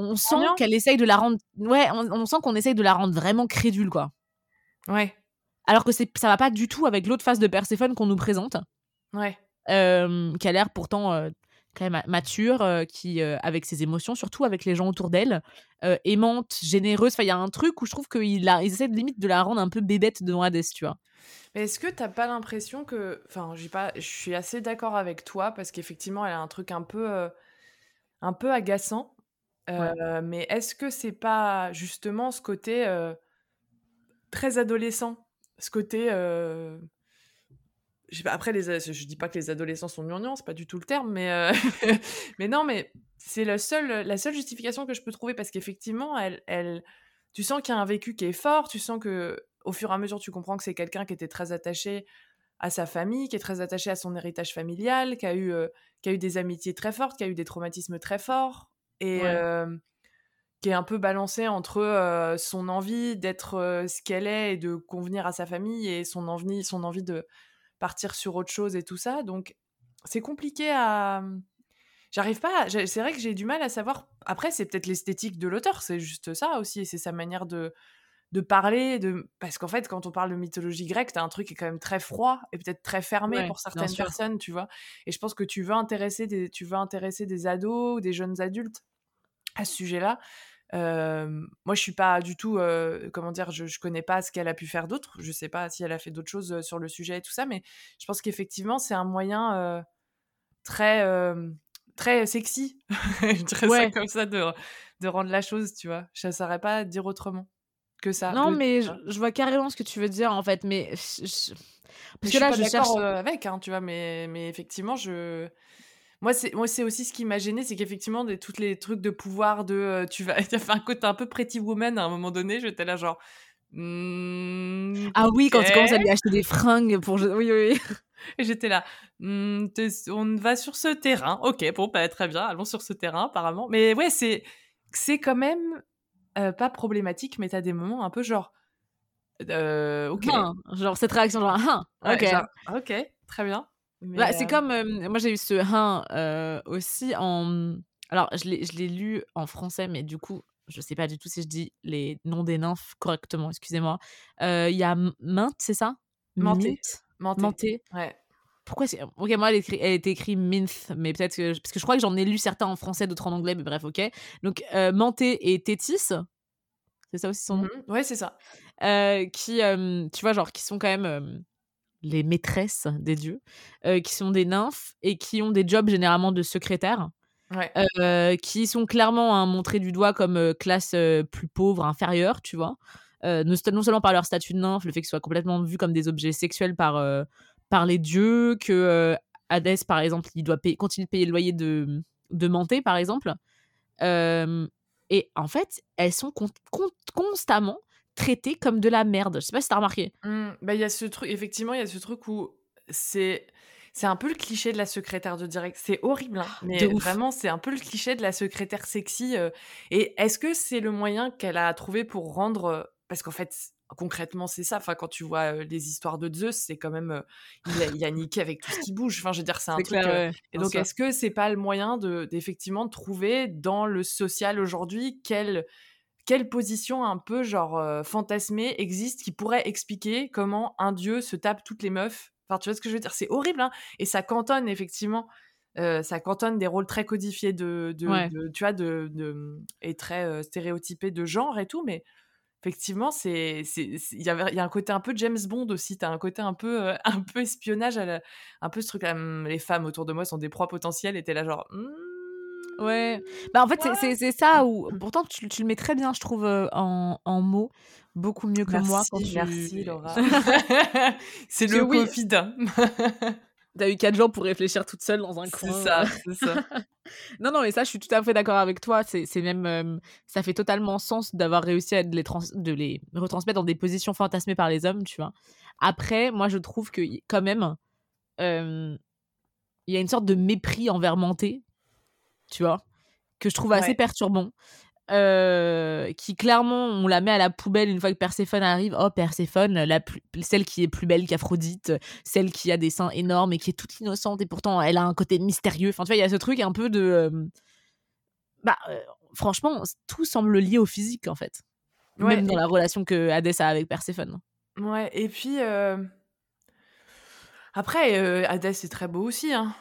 on sent qu'elle essaye de la rendre ouais on, sent qu'on essaye de la rendre vraiment crédule quoi. Ouais. Alors que c'est ça va pas du tout avec l'autre face de Perséphone qu'on nous présente. Ouais. Euh, qui a l'air pourtant euh, quand même mature euh, qui avec ses émotions surtout avec les gens autour d'elle aimante généreuse. Enfin il y a un truc où je trouve qu'ils essaient limite de la rendre un peu bébête devant Hades tu vois. Mais est-ce que t'as pas l'impression que enfin j'ai pas je suis assez d'accord avec toi parce qu'effectivement elle a un truc un peu un peu agaçant mais est-ce que c'est pas justement ce côté très adolescent? Ce côté. Je après, les, je dis pas que les adolescents sont gnangnans, c'est pas du tout le terme, mais, mais non, mais c'est la seule, la seule justification que je peux trouver parce qu'effectivement, elle, tu sens qu'il y a un vécu qui est fort, tu sens que au fur et à mesure, tu comprends que c'est quelqu'un qui était très attaché à sa famille, qui est très attaché à son héritage familial, qui a eu, qui a eu des amitiés très fortes, qui a eu des traumatismes très forts, et qui est un peu balancé entre son envie d'être ce qu'elle est et de convenir à sa famille et son envie, son envie de partir sur autre chose et tout ça. Donc c'est compliqué à. Mmh, j'arrive pas. C'est vrai que j'ai du mal à savoir. Après, c'est peut-être l'esthétique de l'auteur, c'est juste ça aussi, et c'est sa manière de de parler de parce qu'en fait quand on parle de mythologie grecque t'as un truc qui est quand même très froid et peut-être très fermé pour certaines personnes tu vois et je pense que tu veux intéresser des tu veux intéresser des ados ou des jeunes adultes à ce sujet-là. moi, je suis pas du tout, comment dire, je, je connais pas ce qu'elle a pu faire d'autre. Je sais pas si elle a fait d'autres choses sur le sujet et tout ça, mais je pense qu'effectivement, c'est un moyen très, très sexy, très ouais. comme ça, de, de rendre la chose, tu vois. Je ne saurais pas dire autrement que ça. Non, mais je, vois carrément ce que tu veux dire, en fait, mais. Parce que là, je cherche. avec, hein, tu vois, mais, mais effectivement, je moi, c'est moi c'est aussi ce qui m'a gêné, c'est qu'effectivement, des, tous les trucs de pouvoir, de tu vas, tu as fait un côté un peu Pretty Woman à un moment donné, j'étais là genre. «Mmh, ah oui, quand tu commences à lui acheter des fringues pour. Oui, oui, oui. Et j'étais là. «Mmh, on va sur ce terrain. Ok, bon, pas bah, très bien, allons sur ce terrain, apparemment. Mais ouais, c'est c'est quand même pas problématique, mais t'as des moments un peu genre. ok. Hein, genre cette réaction, genre, hein, ok. ok, très bien. Bah, c'est comme. moi, j'ai eu ce hein aussi en. Alors, je l'ai lu en français, mais du coup, je sais pas du tout si je dis les noms des nymphes correctement, excusez-moi. Il y a Mint, c'est ça? Manté. Manté. Ouais. pourquoi c'est. Ok, moi, elle, écrit... elle était écrite Minth, mais peut-être que. Parce que je crois que j'en ai lu certains en français, d'autres en anglais, mais bref, ok. Donc, euh, Manté et Tétis, c'est ça aussi son nom? Mmh Ouais, c'est ça. Euh, qui, euh, tu vois, genre, qui sont quand même euh, les maîtresses des dieux, euh, qui sont des nymphes et qui ont des jobs généralement de secrétaire. Ouais. Euh, qui sont clairement hein, montrés du doigt comme euh, classe plus pauvre, inférieure, tu vois. Non, seulement par leur statut de nymphe, le fait qu'ils soient complètement vus comme des objets sexuels par, par les dieux, que Hadès, par exemple, il doit payer, continuer de payer le loyer de, de Manté, par exemple. Et en fait, elles sont con- con- constamment traitées comme de la merde. Je sais pas si t'as remarqué. Mmh, bah, il y a ce truc, effectivement, il y a ce truc où c'est. C'est un peu le cliché de la secrétaire de direct. C'est horrible, hein, mais De ouf. vraiment, c'est un peu le cliché de la secrétaire sexy. euh. Et est-ce que c'est le moyen qu'elle a trouvé pour rendre. euh, Parce qu'en fait, concrètement, c'est ça. Enfin, quand tu vois euh, les histoires de Zeus, c'est quand même. euh, il, a, il a niqué avec tout ce qui bouge. Enfin, je veux dire, c'est un truc. clair, euh, ouais, Et donc, est-ce que c'est pas le moyen de d'effectivement de trouver dans le social aujourd'hui quelle quelle position un peu genre euh, fantasmée existe qui pourrait expliquer comment un dieu se tape toutes les meufs? Enfin, tu vois ce que je veux dire? C'est horrible, hein Et ça cantonne effectivement. euh, ça cantonne des rôles très codifiés de, de, Ouais. de- tu vois, de, de- et très euh, stéréotypés de genre et tout, mais effectivement, c'est, il y, a un côté un peu James Bond aussi. T'as un côté un peu, euh, un peu espionnage, à la- un peu ce truc. là, hum, les femmes autour de moi sont des proies potentielles, et t'es là genre. hum, Ouais. Bah en fait, c'est- c'est c'est ça où. Pourtant, tu, tu le mets très bien, je trouve, euh, en, en mots. Beaucoup mieux que moi. Quand Merci, tu... merci Laura. c'est le oui. Covid. T'as eu 4 jours pour réfléchir toute seule dans un c'est coin. ça, c'est ça. Non, non, mais ça, je suis tout à fait d'accord avec toi. C'est c'est même. euh, ça fait totalement sens d'avoir réussi à de les, trans- de les retransmettre dans des positions fantasmées par les hommes, tu vois. Après, moi, je trouve que, quand même, euh, il y a une sorte de mépris envers Manté, tu vois, que je trouve assez Ouais. perturbant. euh, qui clairement on la met à la poubelle une fois que Perséphone arrive oh Perséphone la plus- celle qui est plus belle qu'Aphrodite celle qui a des seins énormes et qui est toute innocente et pourtant elle a un côté mystérieux enfin tu vois il y a ce truc un peu de euh, bah euh, franchement tout semble lié au physique en fait Ouais, même dans la relation que Hadès a avec Perséphone Ouais, et puis. Après, Hadès, c'est très beau aussi, hein.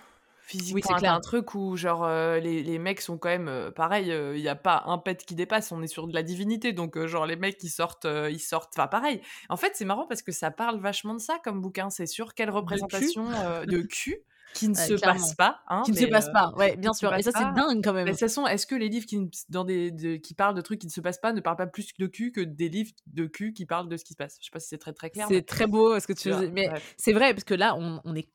Physiquement, c'est t'as clair. un truc où, genre, euh, les, les mecs sont quand même. euh, pareil, il n'y a pas un pet qui dépasse, on est sur de la divinité. Donc, euh, genre, les mecs, ils sortent. euh, ils sortent. Enfin, pareil. En fait, c'est marrant parce que ça parle vachement de ça comme bouquin. C'est sur quelle représentation euh, de cul qui ne Ouais, se clairement. passe pas. Hein, qui ne se mais, passe euh, pas ouais bien qui sûr et ça c'est dingue quand Mais même de toute façon, est-ce que les livres qui, dans des, de- qui parlent de trucs qui ne se passent pas ne parlent pas plus de cul que des livres de cul qui parlent de ce qui se passe? Je sais pas si c'est très très clair. mais c'est très beau ce que tu dis mais c'est vrai parce que là on, on est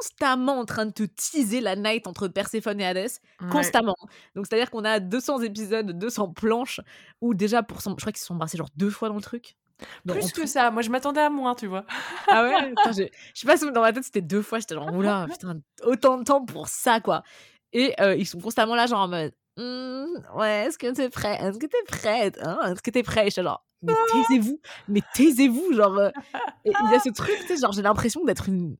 constamment en train de te teaser la night entre Perséphone et Hadès Ouais. constamment. Donc c'est à dire qu'on a 200 épisodes, 200 planches où déjà pour son... je crois qu'ils se sont embrassés genre deux fois dans le truc. Plus que tout- ça, moi je m'attendais à moins, tu vois. Ah ouais? Je... je sais pas si dans ma tête c'était deux fois, j'étais genre oula, putain, autant de temps pour ça quoi. Et euh, ils sont constamment là genre en mode Hmm, ouais, est-ce que t'es prêt? Est-ce que t'es prête? Hein? Est-ce que t'es prêt? Et J'étais genre mais taisez-vous, mais taisez-vous genre euh, et il y a ce truc, tu sais, genre j'ai l'impression d'être une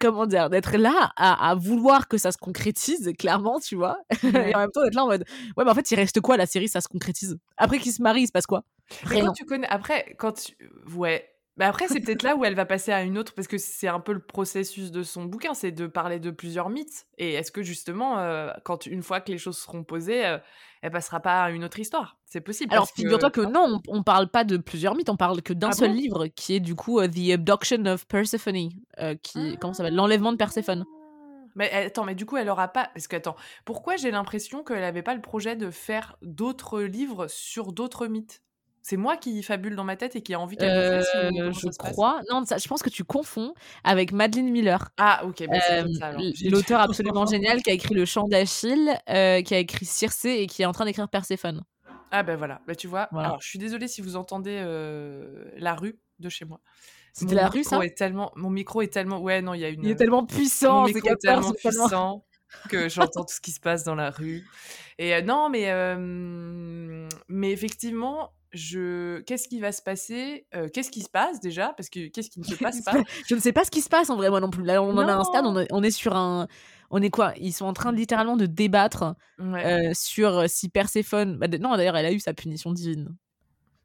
comment dire, d'être là à, à vouloir que ça se concrétise, clairement, tu vois. Ouais. Et en même temps d'être là en mode ouais, mais en fait, il reste quoi la série, ça se concrétise? Après qu'ils se marient, il se passe quoi? Rien. quand tu connais, après, quand tu... Ouais. Mais après, c'est peut-être là où elle va passer à une autre, parce que c'est un peu le processus de son bouquin, c'est de parler de plusieurs mythes. Et est-ce que justement, euh, quand une fois que les choses seront posées, euh, elle passera pas à une autre histoire? C'est possible. Alors, que- figure-toi que non, on, on parle pas de plusieurs mythes, on parle que d'un Ah seul bon? livre, qui est du coup euh, The Abduction of Persephone, euh, qui, comment ça s'appelle? L'enlèvement de Perséphone. Mais eh, attends, mais du coup, elle aura pas. Parce que, attends, pourquoi j'ai l'impression qu'elle avait pas le projet de faire d'autres livres sur d'autres mythes? C'est moi qui fabule dans ma tête et qui a envie qu'elle fasse Euh, comment je crois. Non, ça, je pense que tu confonds avec Madeleine Miller. Ah, ok, bah, Euh, L'auteur absolument génial qui a écrit Le Chant d'Achille, euh, qui a écrit Circé et qui est en train d'écrire Perséphone. Ah, ben voilà, bah, tu vois. Voilà. Alors, je suis désolée si vous entendez euh, la rue de chez moi. C'était la rue, ça? est tellement... Mon micro est tellement. Ouais, non, il y a une. Il est tellement puissant, Mon micro est tellement puissant que j'entends tout ce qui se passe dans la rue. Et euh, non, mais, euh, mais effectivement, je... qu'est-ce qui va se passer Euh, Qu'est-ce qui se passe déjà Parce que qu'est-ce qui ne se passe pas Je ne sais pas ce qui se passe en vrai, moi non plus. Là, on en a un Non. stade, on est, on est sur un. On est quoi? Ils sont en train de, littéralement de débattre Ouais. euh, sur si Perséphone. bah, non, d'ailleurs, elle a eu sa punition divine.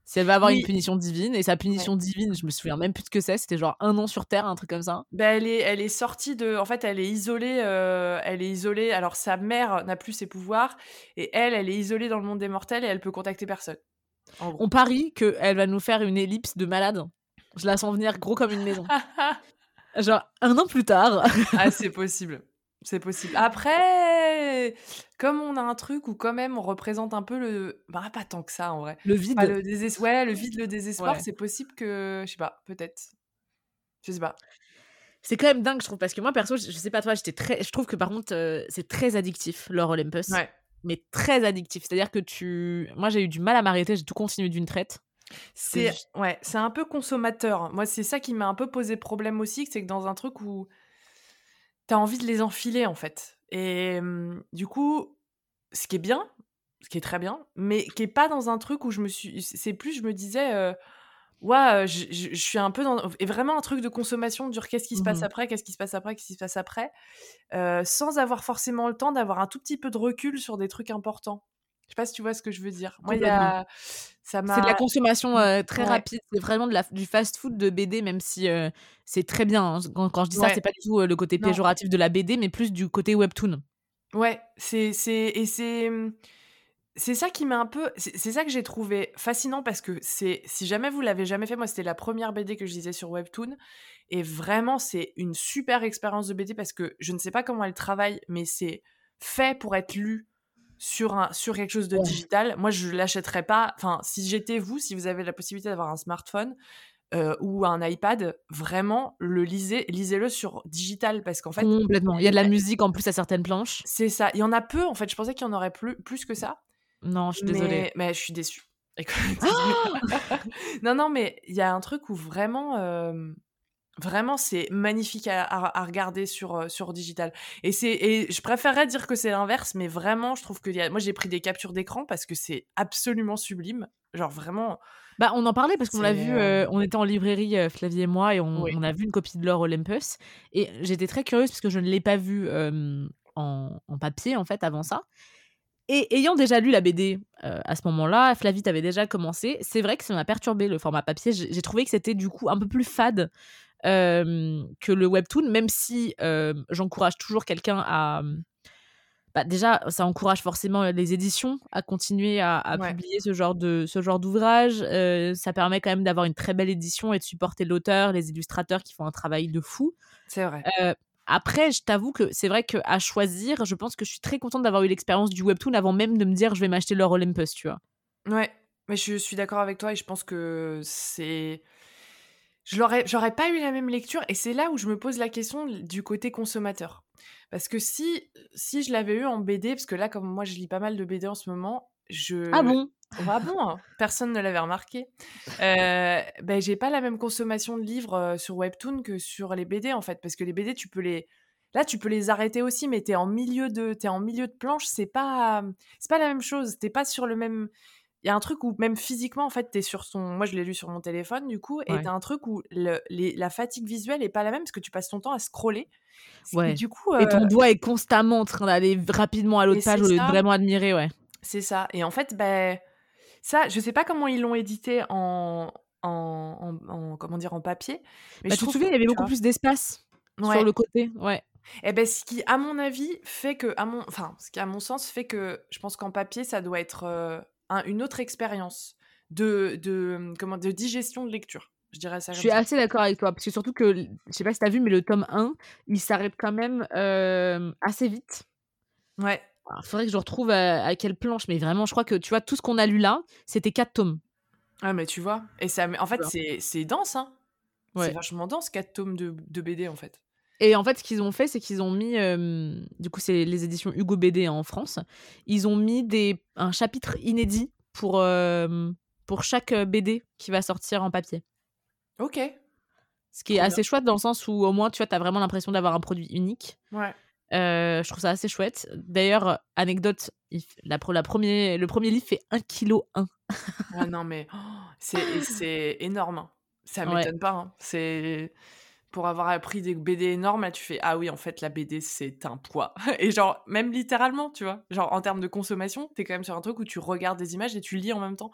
Si elle va avoir une punition divine, et sa punition divine, je me souviens même plus de ce que c'est, c'était genre un an sur Terre, un truc comme ça. Ben elle, est, elle est sortie de. En fait, elle est isolée. Euh, elle est isolée. Alors, sa mère n'a plus ses pouvoirs, et elle, elle est isolée dans le monde des mortels, et elle peut contacter personne. On parie qu'elle va nous faire une ellipse de malade. Je la sens venir gros comme une maison. genre, un an plus tard. ah, c'est possible. C'est possible. Après, comme on a un truc où quand même on représente un peu le, bah pas tant que ça en vrai. Le vide. le désespoir. Ouais, le vide, le désespoir. C'est possible que, je sais pas, peut-être. Je sais pas. C'est quand même dingue, je trouve, parce que moi perso, je, sais pas toi, j'étais très, je trouve que par contre euh, c'est très addictif leur Olympus. Ouais. Mais très addictif. C'est-à-dire que tu, moi j'ai eu du mal à m'arrêter, j'ai tout continué d'une traite. C'est ouais, c'est un peu consommateur. Moi, c'est ça qui m'a un peu posé problème aussi, c'est que dans un truc où t'as envie de les enfiler en fait. Et du coup, ce qui est bien, ce qui est très bien, mais qui est pas dans un truc où je me suis. C'est plus, je me disais, ouais, je, suis un peu dans. Et vraiment un truc de consommation, dur qu'est-ce qui se passe mmh après, qu'est-ce qui se passe après, qu'est-ce qui se passe après, sans avoir forcément le temps d'avoir un tout petit peu de recul sur des trucs importants. Je sais pas si tu vois ce que je veux dire. Moi, il y a... C'est de la consommation mmh. très rapide. C'est vraiment de la, du fast-food de BD, même si c'est très bien. Hein. Quand, je dis ça, c'est pas du tout le côté péjoratif de la BD, mais plus du côté webtoon. Ouais, c'est et c'est mmh, c'est ça qui m'a un peu c'est ça que j'ai trouvé fascinant parce que c'est si jamais vous l'avez jamais fait moi c'était la première BD que je lisais sur webtoon et vraiment c'est une super expérience de BD parce que je ne sais pas comment elle travaille mais c'est fait pour être lu sur, un, sur quelque chose de digital, moi je l'achèterais pas. Enfin, si j'étais vous, si vous avez la possibilité d'avoir un smartphone euh, ou un iPad, vraiment le lisez, lisez-le sur digital parce qu'en fait complètement. Il y a de la musique en plus à certaines planches. C'est ça. Il y en a peu en fait. Je pensais qu'il y en aurait plus plus que ça. Non, je suis désolée. Mais je suis déçue. non, non, mais il y a un truc où vraiment. Euh, Vraiment, c'est magnifique à, regarder sur, euh, sur digital. Et, et je préférerais dire que c'est l'inverse, mais vraiment, je trouve que y a... moi, j'ai pris des captures d'écran parce que c'est absolument sublime. Genre, vraiment. Bah, on en parlait parce qu'on l'a vu, euh, on était en librairie, euh, Flavie et moi, et on, a vu une copie de l'or Olympus. Et j'étais très curieuse parce que je ne l'ai pas vu en, en, papier, en fait, avant ça. Et ayant déjà lu la BD à ce moment-là, Flavie avait déjà commencé. C'est vrai que ça m'a perturbé le format papier. J'ai trouvé que c'était du coup un peu plus fade que le webtoon, même si j'encourage toujours quelqu'un à. Bah, déjà, ça encourage forcément les éditions à continuer à, publier ce genre de ce genre d'ouvrage. ça permet quand même d'avoir une très belle édition et de supporter l'auteur, les illustrateurs qui font un travail de fou. C'est vrai. Après, je t'avoue que c'est vrai qu'à choisir, je pense que je suis très contente d'avoir eu l'expérience du webtoon avant même de me dire je vais m'acheter leur Olympus, tu vois. Ouais, mais je suis d'accord avec toi et je pense que c'est je l'aurais, j'aurais pas eu la même lecture et c'est là où je me pose la question du côté consommateur. Parce que si, si je l'avais eu en BD, parce que là, comme moi, je lis pas mal de BD en ce moment, je. Ah bon? Ah bon? Personne ne l'avait remarqué. Euh, ben, j'ai pas la même consommation de livres euh, sur Webtoon que sur les BD, en fait. Parce que les BD, tu peux les. Là, tu peux les arrêter aussi, mais t'es en milieu de, es en milieu de planche, c'est pas, c'est pas la même chose. T'es pas sur le même, il y a un truc où même physiquement en fait tu es sur son moi je l'ai lu sur mon téléphone du coup et tu as un truc où le, la fatigue visuelle est pas la même parce que tu passes ton temps à scroller ouais. et du coup et ton euh doigt est constamment en train d'aller rapidement à l'autre page au lieu de vraiment admirer ouais c'est ça et en fait ben ça je sais pas comment ils l'ont édité en, en, comment dire en papier mais bah, je tu te souviens il y avait beaucoup plus d'espace sur le côté ouais et eh ben ce qui à mon avis fait que à mon enfin ce qui à mon sens fait que je pense qu'en papier ça doit être euh, une autre expérience de, de, comment, de digestion de lecture. Je dirais ça. Je suis assez d'accord avec toi, parce que surtout que, je sais pas si tu as vu, mais le tome 1, il s'arrête quand même euh, assez vite. Ouais. Il faudrait que je retrouve à, quelle planche, mais vraiment, je crois que tu vois, tout ce qu'on a lu là, c'était 4 tomes. Ah, mais tu vois. Et ça, en fait, c'est dense, hein. Ouais. C'est vachement dense, 4 tomes de, de BD, en fait. Et en fait, ce qu'ils ont fait, c'est qu'ils ont mis, du coup, c'est les éditions Hugo BD en France. Ils ont mis des, un chapitre inédit pour, pour chaque BD qui va sortir en papier. Ok. Ce qui est assez chouette dans le sens où au moins, tu vois, as vraiment l'impression d'avoir un produit unique. Ouais. Je trouve ça assez chouette. D'ailleurs, anecdote, la, la premier, le premier livre fait 1 kg 1. ah non, mais oh, c'est énorme. Hein. Ça m'étonne pas. Hein. C'est pour avoir appris des BD énormes, là, tu fais Ah oui, en fait, la BD, c'est un poids. Et genre, même littéralement, tu vois. Genre, en termes de consommation, t'es quand même sur un truc où tu regardes des images et tu lis en même temps.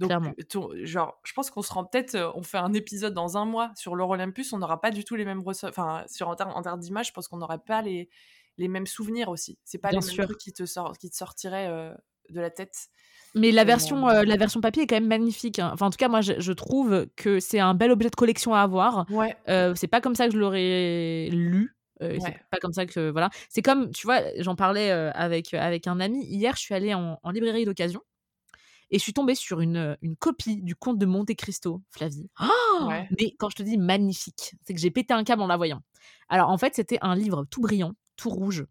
Donc, genre, je pense qu'on se rend peut-être, on fait un épisode dans un mois sur l'Euro Olympus, on n'aura pas du tout les mêmes enfin, sur en termes en d'image, je pense qu'on n'aurait pas les, les mêmes souvenirs aussi. C'est pas les mêmes trucs qui te, sort, qui te sortiraient de la tête. Mais la version, la version papier est quand même magnifique. Hein. Enfin, en tout cas, moi, je, trouve que c'est un bel objet de collection à avoir. Ouais. c'est pas comme ça que je l'aurais lu. C'est pas comme ça que voilà. C'est comme tu vois, j'en parlais avec avec un ami hier. Je suis allée en, librairie d'occasion et je suis tombée sur une, une copie du Conte de Monte Cristo, Flavie. Oh Mais quand je te dis magnifique, c'est que j'ai pété un câble en la voyant. Alors en fait, c'était un livre tout brillant, tout rouge.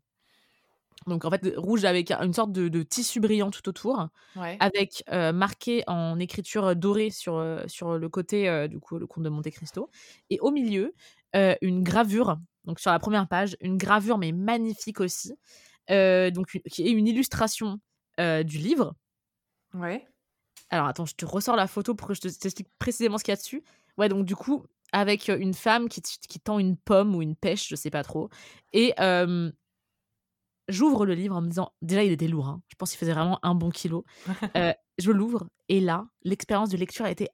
Donc en fait, rouge avec une sorte de, tissu brillant tout autour, avec marqué en écriture dorée sur, sur le côté du coup le Conte de Monte Cristo, et au milieu une gravure donc sur la première page, une gravure mais magnifique aussi, euh, donc qui est une illustration euh, du livre. Ouais. Alors attends, je te ressors la photo pour que je t'explique précisément ce qu'il y a dessus. Ouais, donc du coup, avec une femme qui, qui, tend une pomme ou une pêche, je sais pas trop. Et j'ouvre le livre en me disant, déjà il était lourd, hein. je pense qu'il faisait vraiment un bon kilo. Euh, je l'ouvre et là, l'expérience de lecture a été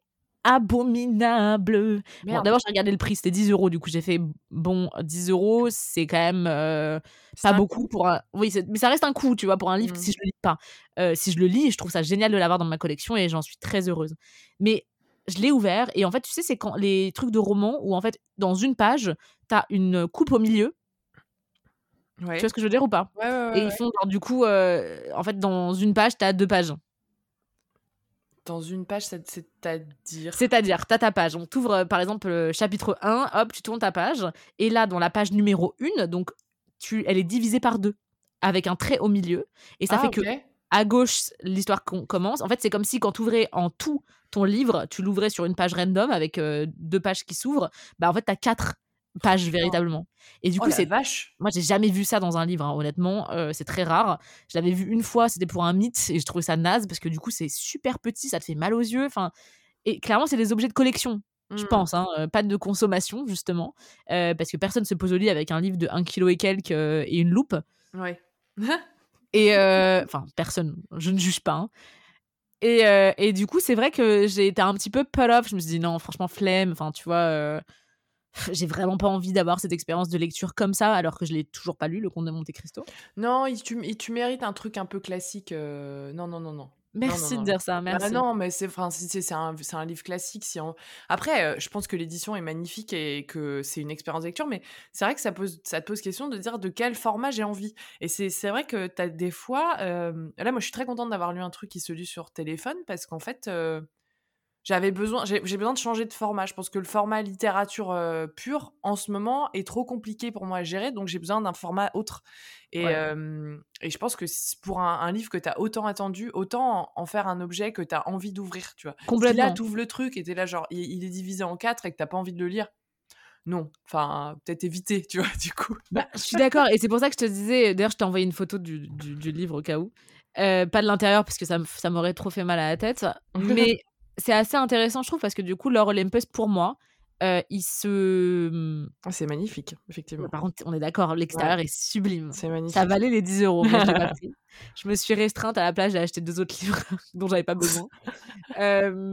abominable. D'abord, j'ai regardé le prix, c'était 10 euros. Du coup, j'ai fait bon, 10 euros, c'est quand même euh, pas beaucoup pour un. Oui, mais ça reste un coût, tu vois, pour un livre si mmh. je le lis pas. Euh, si je le lis, je trouve ça génial de l'avoir dans ma collection et j'en suis très heureuse. Mais je l'ai ouvert et en fait, tu sais, c'est quand les trucs de romans où en fait, dans une page, t'as une coupe au milieu. Tu vois ce que je veux dire ou pas? Et ils font, du coup, euh, en fait, dans une page, t'as deux pages. Dans une page, c'est-à-dire C'est-à-dire, tu as ta page. On t'ouvre, par exemple, le chapitre 1, hop, tu tournes ta page. Et là, dans la page numéro 1, donc, tu, elle est divisée par deux, avec un trait au milieu. Et ça ah, fait que, à gauche, l'histoire commence. En fait, c'est comme si quand tu ouvrais en tout ton livre, tu l'ouvrais sur une page random avec euh, deux pages qui s'ouvrent. Bah, en fait, tu as quatre page véritablement. Et du oh coup, c'est vache. Moi, j'ai jamais vu ça dans un livre, hein, honnêtement. Euh, c'est très rare. Je l'avais vu une fois, c'était pour un mythe, et je trouvais ça naze parce que du coup, c'est super petit, ça te fait mal aux yeux. Enfin, et clairement, c'est des objets de collection. Je mmh. pense, hein, euh, pas de consommation justement, euh, parce que personne se pose au lit avec un livre de 1 kg et quelques et une loupe. Ouais. et enfin, personne, je ne juge pas. Hein. Et, et, du coup, c'est vrai que j'ai été un petit peu put off. Je me suis dit non, franchement, flemme. Enfin, tu vois, j'ai vraiment pas envie d'avoir cette expérience de lecture comme ça, alors que je l'ai toujours pas lu, Le Comte de Monte Cristo. Non, tu, tu mérites un truc un peu classique. Euh, non, non, non, non. Merci de dire ça, bah merci. non, mais c'est c'est un, un, livre classique. Si Après, euh, je pense que l'édition est magnifique et que c'est une expérience de lecture, mais c'est vrai que ça, pose, ça te pose question de dire de quel format j'ai envie. Et c'est vrai que tu as des fois. Euh, là, moi, je suis très contente d'avoir lu un truc qui se lit sur téléphone parce qu'en fait j'avais besoin, j'ai besoin de changer de format. Je pense que le format littérature euh, pure, en ce moment, est trop compliqué pour moi à gérer, donc j'ai besoin d'un format autre. Et, et, je pense que pour un, livre que tu as autant attendu, autant en, faire un objet que tu as envie d'ouvrir, tu vois. Complètement. Si là, tu ouvres le truc et tu là, genre, il, est divisé en quatre et que tu pas envie de le lire, non. Enfin, peut-être éviter, tu vois, du coup. Bah, je suis d'accord, et c'est pour ça que je te disais, d'ailleurs, je t'ai envoyé une photo du, du, livre au cas où. Euh, pas de l'intérieur, parce que ça, ça m'aurait trop fait mal à la tête. Mais c'est assez intéressant, je trouve, parce que du coup, Laure Olympus, pour moi, euh, il se. Mmh, ah, c'est magnifique, effectivement. Par contre, on est d'accord, l'extérieur est sublime. C'est magnifique. Ça valait les 10 euros, mais je pas pris. Je me suis restreinte à la plage, j'ai acheté deux autres livres dont j'avais pas besoin. mais,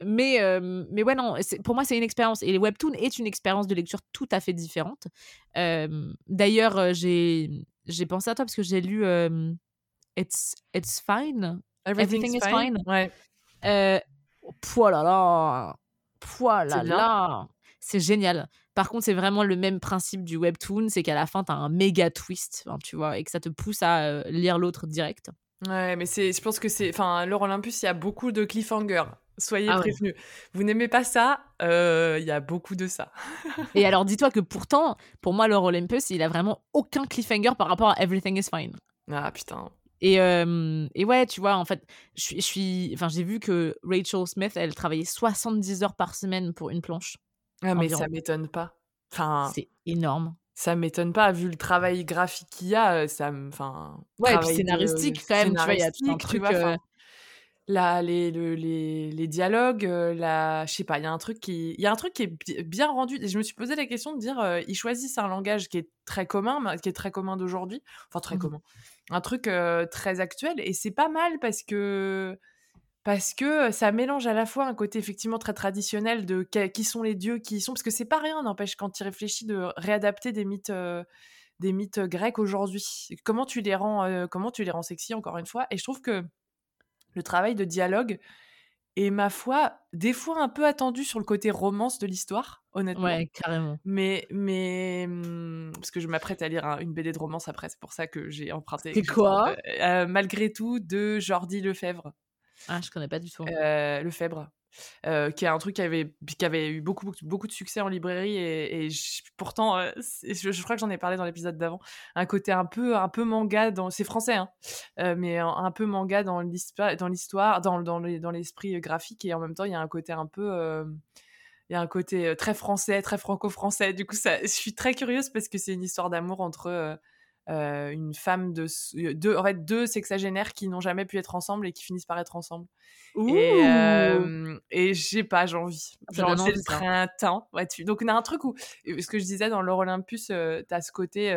mais ouais, non, pour moi, c'est une expérience. Et les Webtoon est une expérience de lecture tout à fait différente. D'ailleurs, euh, j'ai pensé à toi parce que j'ai lu It's, It's Fine. Everything, is fine. Ouais. Euh, là là, là là, c'est génial. Par contre, c'est vraiment le même principe du webtoon, c'est qu'à la fin, tu as un méga twist, tu vois, et que ça te pousse à euh, lire l'autre direct. Ouais, mais c'est, je pense que c'est, enfin, Laure Olympus, il y a beaucoup de cliffhanger. Soyez ah prévenus. Vous n'aimez pas ça, euh, il y a beaucoup de ça. et alors, dis-toi que pourtant, pour moi, Laure Olympus, il a vraiment aucun cliffhanger par rapport à Everything is Fine. Ah putain. Et, et ouais, tu vois, en fait, je suis, enfin, j'ai vu que Rachel Smith, elle travaillait 70 heures par semaine pour une planche. Ah, mais ça m'étonne pas. Enfin, c'est énorme. Ça m'étonne pas, vu le travail graphique qu'il y a, ça me. Enfin, ouais, et puis scénaristique quand même, tu vois, il y a tout un truc. Vois, la, les, les, les, dialogues, la, je sais pas, il y a un truc qui, il y a un truc qui est bien rendu. Et je me suis posé la question de dire, ils choisissent un langage qui est très commun, qui est très commun d'aujourd'hui, enfin très mmh commun, un truc très actuel, et c'est pas mal parce que parce que ça mélange à la fois un côté effectivement très traditionnel de qui sont les dieux, qui sont, parce que c'est pas rien, n'empêche, quand tu réfléchis, de réadapter des mythes, des mythes grecs aujourd'hui. Comment tu les rends, comment tu les rends sexy, encore une fois. Et je trouve que le travail de dialogue est, ma foi, des fois un peu attendu sur le côté romance de l'histoire, honnêtement. Ouais, carrément. Mais, mais mmh, parce que je m'apprête à lire une BD de romance après, c'est pour ça que j'ai emprunté. C'est quoi? Malgré tout, de Jordi Lefebvre. Ah, je connais pas du tout. Euh, Lefebvre. Euh, qui est un truc qui avait, qui avait eu beaucoup, beaucoup, de succès en librairie et, pourtant, euh, je, crois que j'en ai parlé dans l'épisode d'avant, un côté un peu, un peu manga, dans, c'est français, hein, euh, mais un, peu manga dans l'histoire, dans, dans, l'esprit graphique et en même temps, il y a un côté un peu il y a un côté très français, très franco-français. Du coup, ça, je suis très curieuse parce que c'est une histoire d'amour entre une femme de deux, en fait, deux sexagénaires qui n'ont jamais pu être ensemble et qui finissent par être ensemble. Et, euh, et j'ai pas, j'ai envie. J'ai envie le printemps là-dessus. Donc, on a un truc où, ce que je disais dans l'Or Olympus, euh, tu as ce côté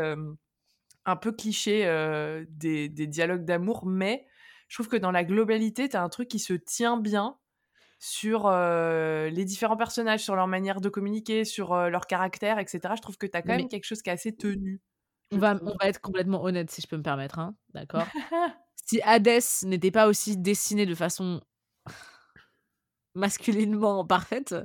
un peu cliché des, des, dialogues d'amour, mais je trouve que dans la globalité, tu as un truc qui se tient bien sur les différents personnages, sur leur manière de communiquer, sur leur caractère, etc. Je trouve que tu as quand même quelque chose qui est assez tenu. On va, on va être complètement honnête, si je peux me permettre, hein, d'accord Si Hadès n'était pas aussi dessiné de façon masculinement parfaite.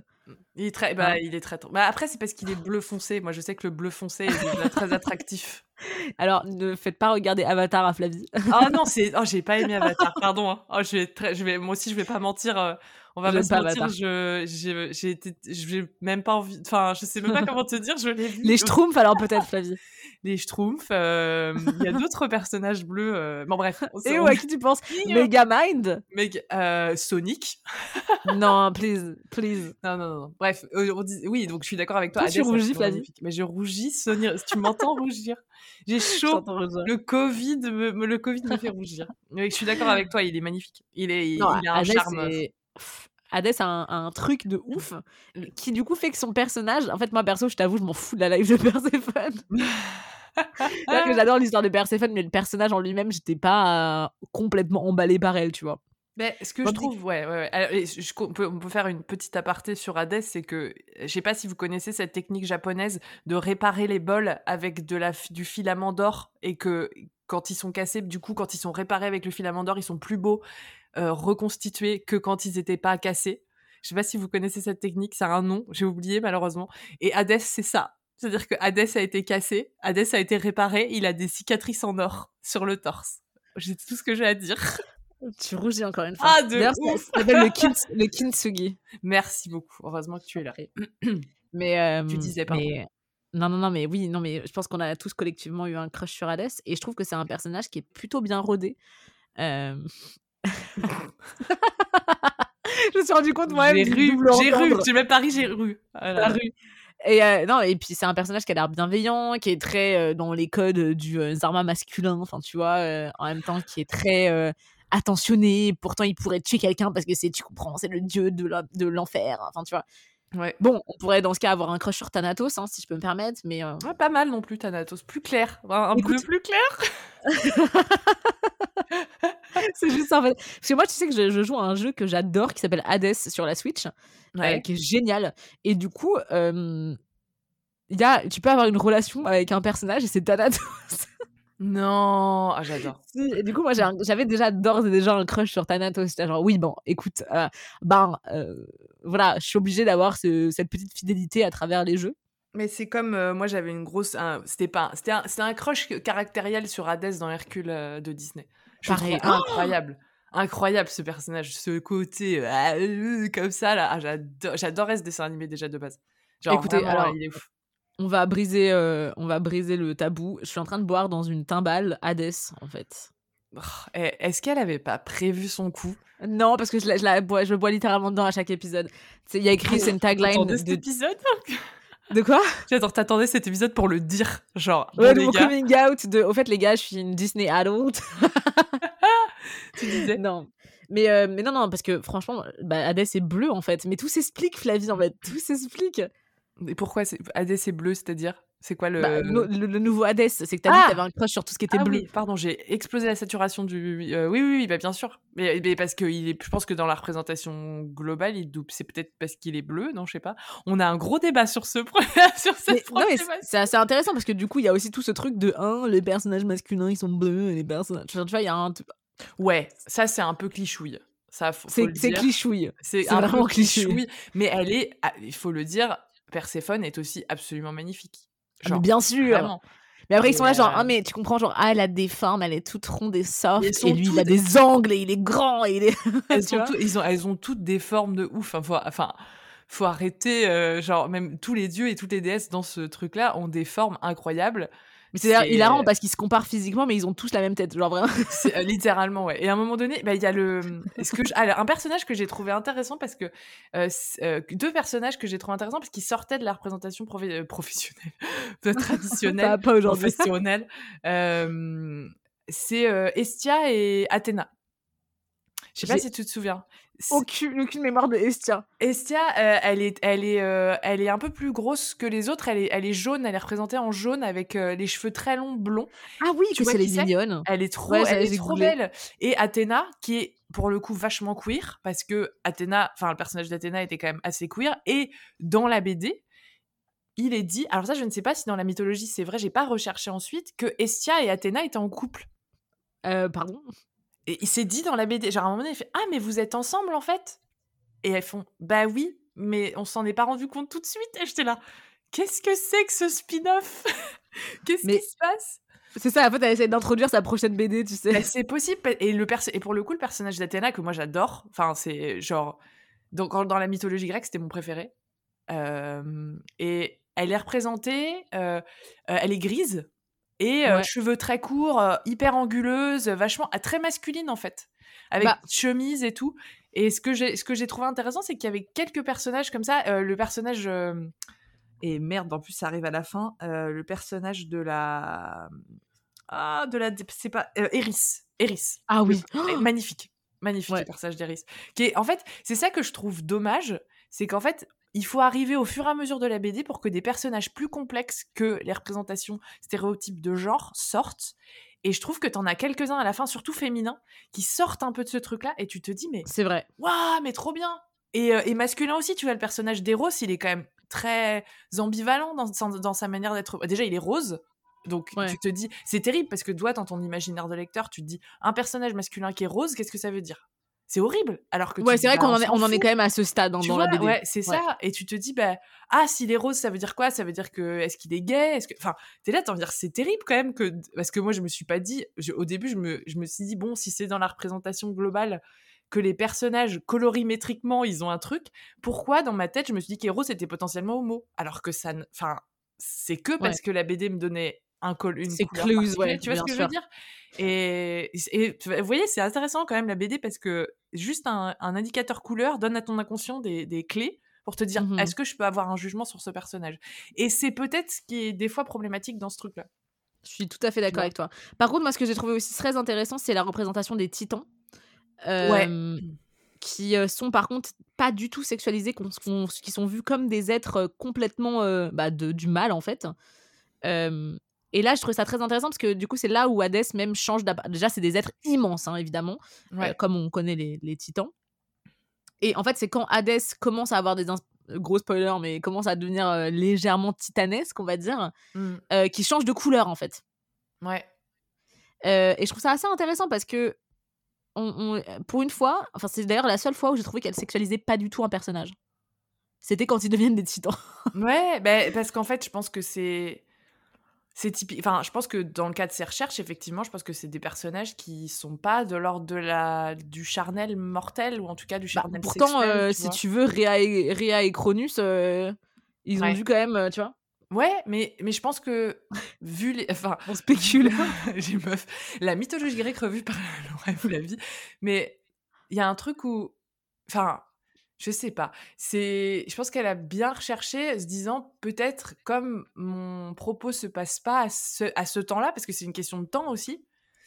Il est très, bah, hein? il est très. Bah, après, c'est parce qu'il est bleu foncé. Moi, je sais que le bleu foncé est très attractif. Alors, ne faites pas regarder Avatar à Flavie. oh non, c'est. Oh, j'ai pas aimé Avatar. Pardon. Hein. Oh, je vais très... je vais. Moi aussi, je vais pas mentir. Euh, on va pas se mentir, je, j'ai, été, j'ai même pas envie, enfin, je sais même pas comment te dire, je l'ai vu. Les Schtroumpfs, alors peut-être, Flavie. Les Schtroumpfs, euh, il y a d'autres personnages bleus, euh, bon bref. Et où, à qui tu penses? Megamind Meg euh, Sonic Non, please, please. Non, non, non. Bref, on dit... oui, donc je suis d'accord avec toi. toi tu rougis, Flavie. Mais je rougis, Sonic, tu m'entends rougir? J'ai chaud. Le Covid, me, le Covid me fait rougir. Mais je suis d'accord avec toi, il est magnifique. Il, est, il, a un charme. Hadès a un, truc de ouf qui du coup fait que son personnage, en fait moi perso je t'avoue je m'en fous de la life de Perséphone. que j'adore l'histoire de Perséphone mais le personnage en lui-même j'étais pas euh, complètement emballé par elle tu vois. Mais ce que je trouve, ouais, ouais, ouais. on, peut, on, peut, faire une petite aparté sur Hadès, c'est que je sais pas si vous connaissez cette technique japonaise de réparer les bols avec de la, du filament d'or et que quand ils sont cassés, du coup, quand ils sont réparés avec le filament d'or, ils sont plus beaux euh, reconstitués que quand ils n'étaient pas cassés. Je sais pas si vous connaissez cette technique, ça a un nom, j'ai oublié malheureusement. Et Hadès, c'est ça. C'est-à-dire que Hadès a été cassé, Hadès a été réparé, il a des cicatrices en or sur le torse. J'ai tout ce que j'ai à dire. Tu rougis encore une fois. Ah, de ouf. Ça s'appelle le, kintsugi. Merci beaucoup. Heureusement que tu es là. mais euh, tu disais pas. Non, non, non, mais oui, non, mais je pense qu'on a tous collectivement eu un crush sur Hadès et je trouve que c'est un personnage qui est plutôt bien rodé. Euh... je me suis rendu compte moi J'ai ru, j'ai ru, j'ai même pas ri, j'ai ru. La rue. Et euh, non, et puis c'est un personnage qui a l'air bienveillant, qui est très euh, dans les codes du euh, Zarma masculin, enfin tu vois, en même temps qui est très attentionné. Pourtant, il pourrait tuer quelqu'un parce que c'est, tu comprends, c'est le dieu de l'enfer. Enfin, tu vois. Ouais. Bon, on pourrait dans ce cas avoir un crush sur Thanatos, hein, si je peux me permettre, mais. pas mal non plus, Thanatos. Plus clair. Un, peu plus clair? c'est juste ça en fait. Parce que moi, tu sais que je, joue à un jeu que j'adore qui s'appelle Hades sur la Switch, euh, qui est génial. Et du coup, euh, y a, tu peux avoir une relation avec un personnage et c'est Thanatos. Non, ah, j'adore. et du coup, moi, j'avais déjà d'ores et déjà un crush sur Thanatos. J'étais genre, oui, bon, écoute, euh, ben, euh, voilà, je suis obligée d'avoir cette petite fidélité à travers les jeux. Mais c'est comme moi j'avais une grosse c'était pas c'était un, un, crush caractériel sur Hades dans Hercule de Disney. Pareil, incroyable. Incroyable ce personnage, ce côté euh, comme ça là. Ah, j'adore, j'adorais ce dessin animé déjà de base. Genre, Écoutez, alors, il est ouf. On va briser, euh, on va briser le tabou. Je suis en train de boire dans une timbale Hades en fait. Oh, eh, est-ce qu'elle avait pas prévu son coup? Non, parce que je, la, je, la bois, je bois littéralement dedans à chaque épisode. Il y a écrit, c'est une tagline. De cet épisode De quoi J'attends, t'attendais cet épisode pour le dire, genre. Ouais, mon coming out de. Au fait, les gars, je suis une Disney adult. tu disais Non. Mais, euh, mais non, non, parce que franchement, bah, Hades est bleu en fait. Mais tout s'explique, Flavie, en fait. Tout s'explique. Et pourquoi Hades est bleu, c'est-à-dire? C'est quoi le... Bah, le, nouveau Hades C'est que t'as dit que ah! t'avais un crush sur tout ce qui était ah bleu. pardon, j'ai explosé la saturation du. Euh, oui, oui, oui, bah, bien sûr. Mais, parce que il est, je pense que dans la représentation globale, il double. C'est peut-être parce qu'il est bleu, non, je sais pas. On a un gros débat sur ce sur cette C'est assez intéressant parce que du coup, il y a aussi tout ce truc de un, les personnages masculins, ils sont bleus, et les personnages. Tu vois, il y a un. Ouais, ça c'est un peu clichouille. Ça, c'est clichouille. C'est vraiment clichouille. Mais elle est, ah, il faut le dire, Perséphone est aussi absolument magnifique. Bien sûr. Mais après, ils sont là, genre, ah, mais tu comprends, genre, ah, elle a des formes, elle est toute ronde et soft, et, lui, il a des angles, et il est grand, et il est. elles, ils ont, elles ont toutes des formes de ouf. Enfin, faut, enfin, faut arrêter, euh, genre, même tous les dieux et toutes les déesses dans ce truc-là ont des formes incroyables. Mais c'est hilarant parce qu'ils se comparent physiquement, mais ils ont tous la même tête, genre vraiment. Euh, littéralement, ouais. Et à un moment donné, bah, il y a le. Est-ce que un personnage que j'ai trouvé intéressant parce que euh, euh, deux personnages que j'ai trouvé intéressants parce qu'ils sortaient de la représentation professionnelle, traditionnelle, pas aujourd'hui. Professionnelle. c'est Estia et Athéna. Je sais pas si tu te souviens. Aucune, aucune mémoire de Estia. Estia, euh, elle, est, elle, est, euh, elle est un peu plus grosse que les autres. Elle est, elle est jaune, elle est représentée en jaune avec euh, les cheveux très longs blonds. Ah oui, tu que c'est les mignonne. Elle est trop, elle est trop belle. Et Athéna, qui est pour le coup vachement queer, parce que Athéna, enfin le personnage d'Athéna était quand même assez queer. Et dans la BD, il est dit, alors ça je ne sais pas si dans la mythologie c'est vrai, j'ai pas recherché ensuite, que Estia et Athéna étaient en couple. pardon? Et il s'est dit dans la BD, genre à un moment donné, il fait Ah, mais vous êtes ensemble en fait? Et elles font Bah oui, mais on s'en est pas rendu compte tout de suite. Et j'étais là Qu'est-ce que c'est que ce spin-off Qu'est-ce qui se passe? c'est ça, en fait, elle essaie d'introduire sa prochaine BD, tu sais. Bah, c'est possible. Et, le et pour le coup, le personnage d'Athéna, que moi j'adore, enfin, c'est genre. Donc, dans la mythologie grecque, c'était mon préféré. Euh, et elle est représentée, euh, euh, elle est grise, et cheveux très courts, hyper anguleuse, vachement ah, très masculine en fait, avec bah chemise et tout. Et ce que j'ai ce que j'ai trouvé intéressant, c'est qu'il y avait quelques personnages comme ça. le personnage et merde, en plus ça arrive à la fin. le personnage de la ah de la c'est pas Eris Eris. Ah oui, magnifique, magnifique le personnage d'Eris. Qui est en fait c'est ça que je trouve dommage, c'est qu'en fait il faut arriver au fur et à mesure de la BD pour que des personnages plus complexes que les représentations stéréotypes de genre sortent. Et je trouve que t'en as quelques-uns à la fin, surtout féminins, qui sortent un peu de ce truc-là, et tu te dis, mais. C'est vrai. Waouh, mais trop bien et, euh, et, masculin aussi, tu vois, le personnage d'Eros, il est quand même très ambivalent dans, dans, sa manière d'être. Déjà, il est rose, donc tu te dis, c'est terrible parce que toi, dans ton imaginaire de lecteur, tu te dis, un personnage masculin qui est rose, qu'est-ce que ça veut dire? C'est horrible. Alors que ouais, c'est vrai qu'on en, est, on en est quand même à ce stade dans, la BD. Ouais, c'est ça. Et tu te dis, bah, ah, s'il est rose, ça veut dire quoi? Ça veut dire que est-ce qu'il est gay? Est-ce que, enfin, t'es là, t'en dire, c'est terrible quand même que parce que moi, je me suis pas dit, au début, je me, je me suis dit, bon, si c'est dans la représentation globale que les personnages colorimétriquement ils ont un truc, pourquoi dans ma tête je me suis dit qu'Héros c'était potentiellement homo? Alors que ça, enfin, c'est que parce que la BD me donnait un col une couleur ouais, tu vois ce que je veux dire? Et, vous voyez c'est intéressant quand même la BD parce que juste un, indicateur couleur donne à ton inconscient des, clés pour te dire mmh est-ce que je peux avoir un jugement sur ce personnage? Et c'est peut-être ce qui est des fois problématique dans ce truc là je suis tout à fait d'accord avec toi. Par contre moi ce que j'ai trouvé aussi très intéressant c'est la représentation des titans qui sont par contre pas du tout sexualisés, qui sont vus comme des êtres complètement bah, de, du mal en fait. Et là, je trouve ça très intéressant parce que du coup, c'est là où Hades même change d'apparence. Déjà, c'est des êtres immenses, hein, évidemment, euh, comme on connaît les, titans. Et en fait, c'est quand Hades commence à avoir des. Gros spoiler, mais commence à devenir euh, légèrement titanesque, on va dire, euh, qui change de couleur, en fait. Ouais. et je trouve ça assez intéressant parce que, on, pour une fois, enfin, c'est d'ailleurs la seule fois où j'ai trouvé qu'elle sexualisait pas du tout un personnage. C'était quand ils deviennent des titans. ouais, bah, parce qu'en fait, je pense que c'est c'est typique. Enfin, je pense que dans le cas de ces recherches, effectivement, je pense que c'est des personnages qui sont pas de l'ordre de la du charnel mortel ou en tout cas du bah, charnel bah, pourtant, euh, si tu veux, Réa et, Réa et Cronus, euh, ils ont dû quand même, euh, tu vois. Ouais, mais, mais je pense que, vu les. Enfin, on spécule. J'ai meuf. La mythologie grecque revue par Laura la vie. Mais il y a un truc où. Enfin, je sais pas. C'est, je pense qu'elle a bien recherché, se disant peut-être comme mon propos se passe pas à ce, à ce temps-là, parce que c'est une question de temps aussi.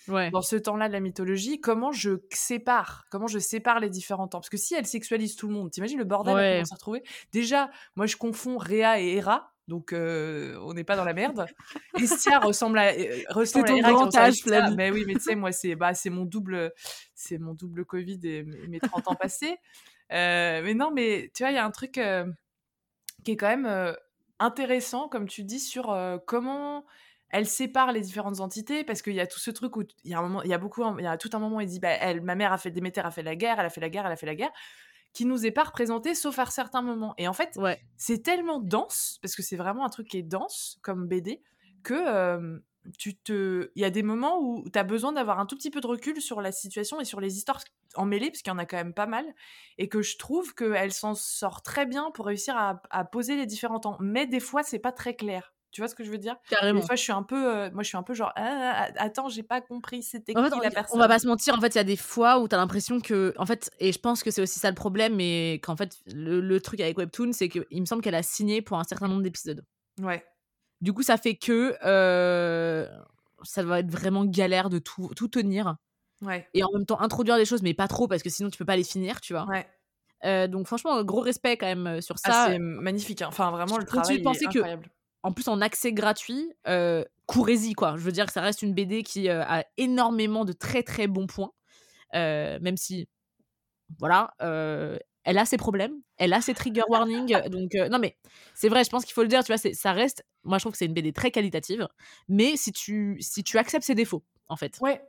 Ouais. Dans ce temps-là de la mythologie, comment je sépare, comment je sépare les différents temps Parce que si elle sexualise tout le monde, t'imagines le bordel ouais. qu'on s'est retrouvé Déjà, moi je confonds Réa et Hera, donc on n'est pas dans la merde. Estia ressemble à ressemble à ton grand âge, Mais oui, mais tu sais, moi c'est bah c'est mon double c'est mon double Covid et mes 30 ans passés. Mais non, mais tu vois, il y a un truc qui est quand même intéressant, comme tu dis, sur comment elle sépare les différentes entités parce qu'il y a tout ce truc où il y a un moment, il y a beaucoup, il y a tout un moment où il dit, bah, elle, ma mère a fait Déméter a fait la guerre, elle a fait la guerre, elle a fait la guerre, qui nous est pas représenté sauf à certains moments. Et en fait, c'est tellement dense parce que c'est vraiment un truc qui est dense comme BD que tu te, il y a des moments où tu as besoin d'avoir un tout petit peu de recul sur la situation et sur les histoires en mêlée parce qu'il y en a quand même pas mal et que je trouve qu'elle s'en sort très bien pour réussir à, à poser les différents temps. Mais des fois, c'est pas très clair. Tu vois ce que je veux dire? Carrément. Des fois, je suis un peu, euh, moi, je suis un peu genre, «Ah, ah, attends, j'ai pas compris, c'était qui la personne On va pas se mentir, en fait, il y a des fois où tu as l'impression que, en fait, et je pense que c'est aussi ça le problème, mais qu'en fait, le, truc avec Webtoon, c'est qu'il me semble qu'elle a signé pour un certain nombre d'épisodes. Ouais. Du coup, ça fait que euh, ça va être vraiment galère de tout, tout tenir. Ouais. Et en même temps, introduire des choses, mais pas trop, parce que sinon, tu peux pas les finir, tu vois. Ouais. Euh, donc franchement, gros respect quand même sur ah, ça. c'est magnifique. Hein. Enfin, vraiment, le travail est incroyable. Que en plus en accès gratuit, euh, courez-y quoi. Je veux dire que ça reste une BD qui a énormément de très très bons points, même si voilà, euh, elle a ses problèmes, elle a ses trigger warnings. donc non mais c'est vrai, je pense qu'il faut le dire. Tu vois, ça reste. Moi, je trouve que c'est une BD très qualitative, mais si tu si tu acceptes ses défauts, en fait. Ouais.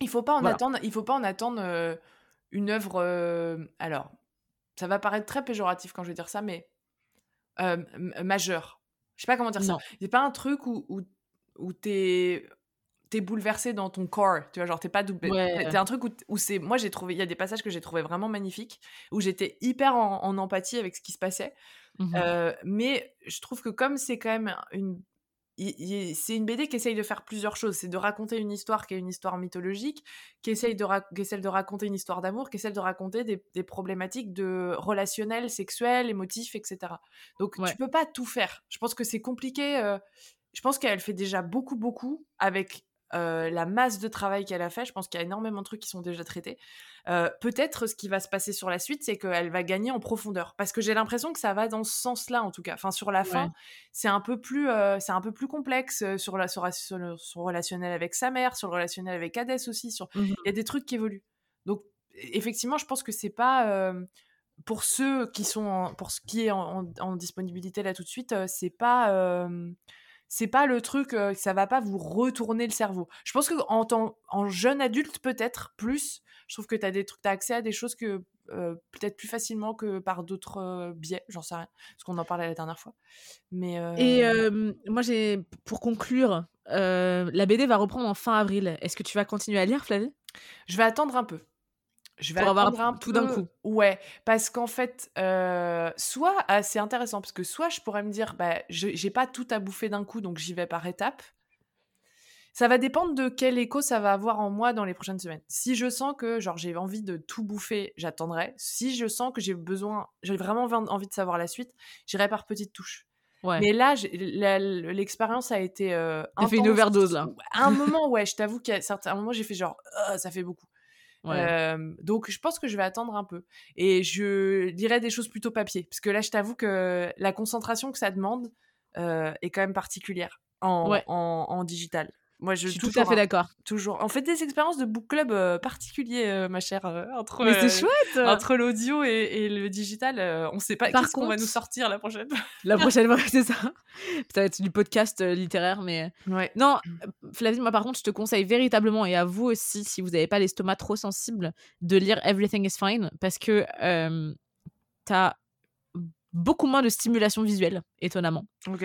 Il faut pas en attendre. Il faut pas en attendre une œuvre. alors, ça va paraître très péjoratif quand je vais dire ça, mais majeure je sais pas comment dire ça. C'est pas un truc où, où, où t'es es bouleversé dans ton corps, tu vois, genre t'es pas doublé. C'est un truc où, où c'est. Moi, j'ai trouvé. Il y a des passages que j'ai trouvé vraiment magnifiques, où j'étais hyper en, empathie avec ce qui se passait. Mmh euh, mais je trouve que comme c'est quand même une c'est une BD qui essaye de faire plusieurs choses. C'est de raconter une histoire qui est une histoire mythologique, qui essaye de, qui essaie de raconter une histoire d'amour, qui essaie de raconter des, des, problématiques de relationnel, sexuel, émotif, etc. Donc tu peux pas tout faire. Je pense que c'est compliqué. Euh, je pense qu'elle fait déjà beaucoup, beaucoup avec euh, la masse de travail qu'elle a fait. Je pense qu'il y a énormément de trucs qui sont déjà traités. Euh, peut-être ce qui va se passer sur la suite, c'est qu'elle va gagner en profondeur. Parce que j'ai l'impression que ça va dans ce sens-là, en tout cas. Enfin, sur la fin, c'est un peu plus, euh, un peu plus complexe sur, la, sur, le, relationnel avec sa mère, sur le relationnel avec Hadès aussi. Sur... Mmh Il y a des trucs qui évoluent. Donc, effectivement, je pense que c'est pas pour ceux qui sont pour ce qui est en, en, disponibilité là tout de suite, c'est pas c'est pas le truc, euh, ça va pas vous retourner le cerveau. Je pense que en, tant, en jeune adulte, peut-être plus, je trouve que tu as, des trucs, as accès à des choses que euh, peut-être plus facilement que par d'autres euh, biais, j'en sais rien, parce qu'on en parlait la dernière fois. Mais Et moi, j'ai pour conclure, la BD va reprendre en fin avril. Est-ce que tu vas continuer à lire, Flavie? Je vais attendre un peu. Je vais Pour avoir un tout d'un coup. Ouais, parce qu'en fait, euh, soit ah, c'est intéressant parce que soit je pourrais me dire, bah, j'ai pas tout à bouffer d'un coup, donc j'y vais par étapes. Ça va dépendre de quel écho ça va avoir en moi dans les prochaines semaines. Si je sens que genre j'ai envie de tout bouffer, j'attendrai. Si je sens que j'ai besoin, j'ai vraiment envie de savoir la suite, j'irai par petites touches. Ouais. Mais là, l'expérience a été. Euh, T'as fait une overdose là. À un moment, ouais, je t'avoue qu'à un moment, j'ai fait genre, oh, ça fait beaucoup donc je pense que je vais attendre un peu. Et je lirai des choses plutôt papier. Parce que là, je t'avoue que la concentration que ça demande est quand même particulière en, en digital. Moi, je, suis tout à fait d'accord. Toujours. On fait des expériences de book club euh, particuliers, euh, ma chère. Euh, entre, Mais c'est chouette Entre l'audio et, le digital, on sait pas qu'est-ce qu'on va nous sortir la prochaine La prochaine fois, c'est ça. Peut-être du podcast littéraire, mais. Ouais. Non, Flavie, moi par contre, je te conseille véritablement, et à vous aussi, si vous n'avez pas l'estomac trop sensible, de lire Everything is Fine, parce que t'as beaucoup moins de stimulation visuelle, étonnamment. Ok.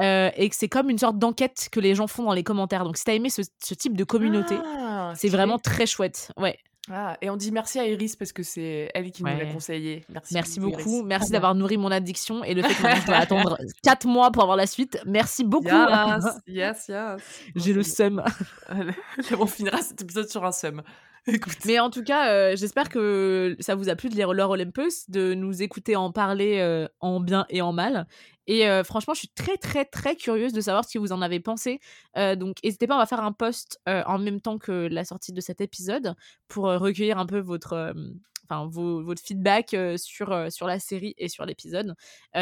Euh, et que c'est comme une sorte d'enquête que les gens font dans les commentaires. Donc si t'as aimé ce, type de communauté, ah, c'est vraiment très chouette. Ouais. Ah, et on dit merci à Iris parce que c'est elle qui nous l'a conseillé. Merci, merci beaucoup. Merci d'avoir nourri mon addiction et le fait que je dois attendre 4 mois pour avoir la suite. Merci beaucoup. Yes, yes, yes. J'ai le seum. on finira cet épisode sur un seum. Mais en tout cas, euh, j'espère que ça vous a plu de lire L'heure Olympus, de nous écouter en parler euh, en bien et en mal. Et euh, franchement, je suis très, très, très curieuse de savoir ce que vous en avez pensé. donc, n'hésitez pas, on va faire un post en même temps que la sortie de cet épisode pour recueillir un peu votre, votre feedback sur sur la série et sur l'épisode.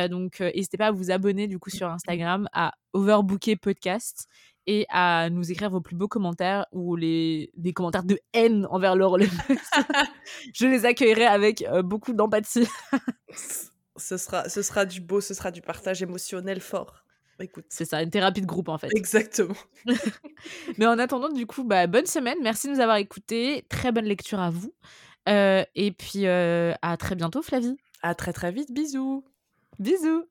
donc n'hésitez pas à vous abonner du coup sur Instagram à Overbooker Podcast et à nous écrire vos plus beaux commentaires ou les, des commentaires de haine envers le Je les accueillerai avec euh, beaucoup d'empathie. ce, sera, ce sera du beau, ce sera du partage émotionnel fort. Écoute. C'est ça, une thérapie de groupe en fait. Exactement. Mais en attendant, du coup, bah, bonne semaine. Merci de nous avoir écoutés. Très bonne lecture à vous. Euh, et puis euh, à très bientôt, Flavie. À très très vite. Bisous. Bisous.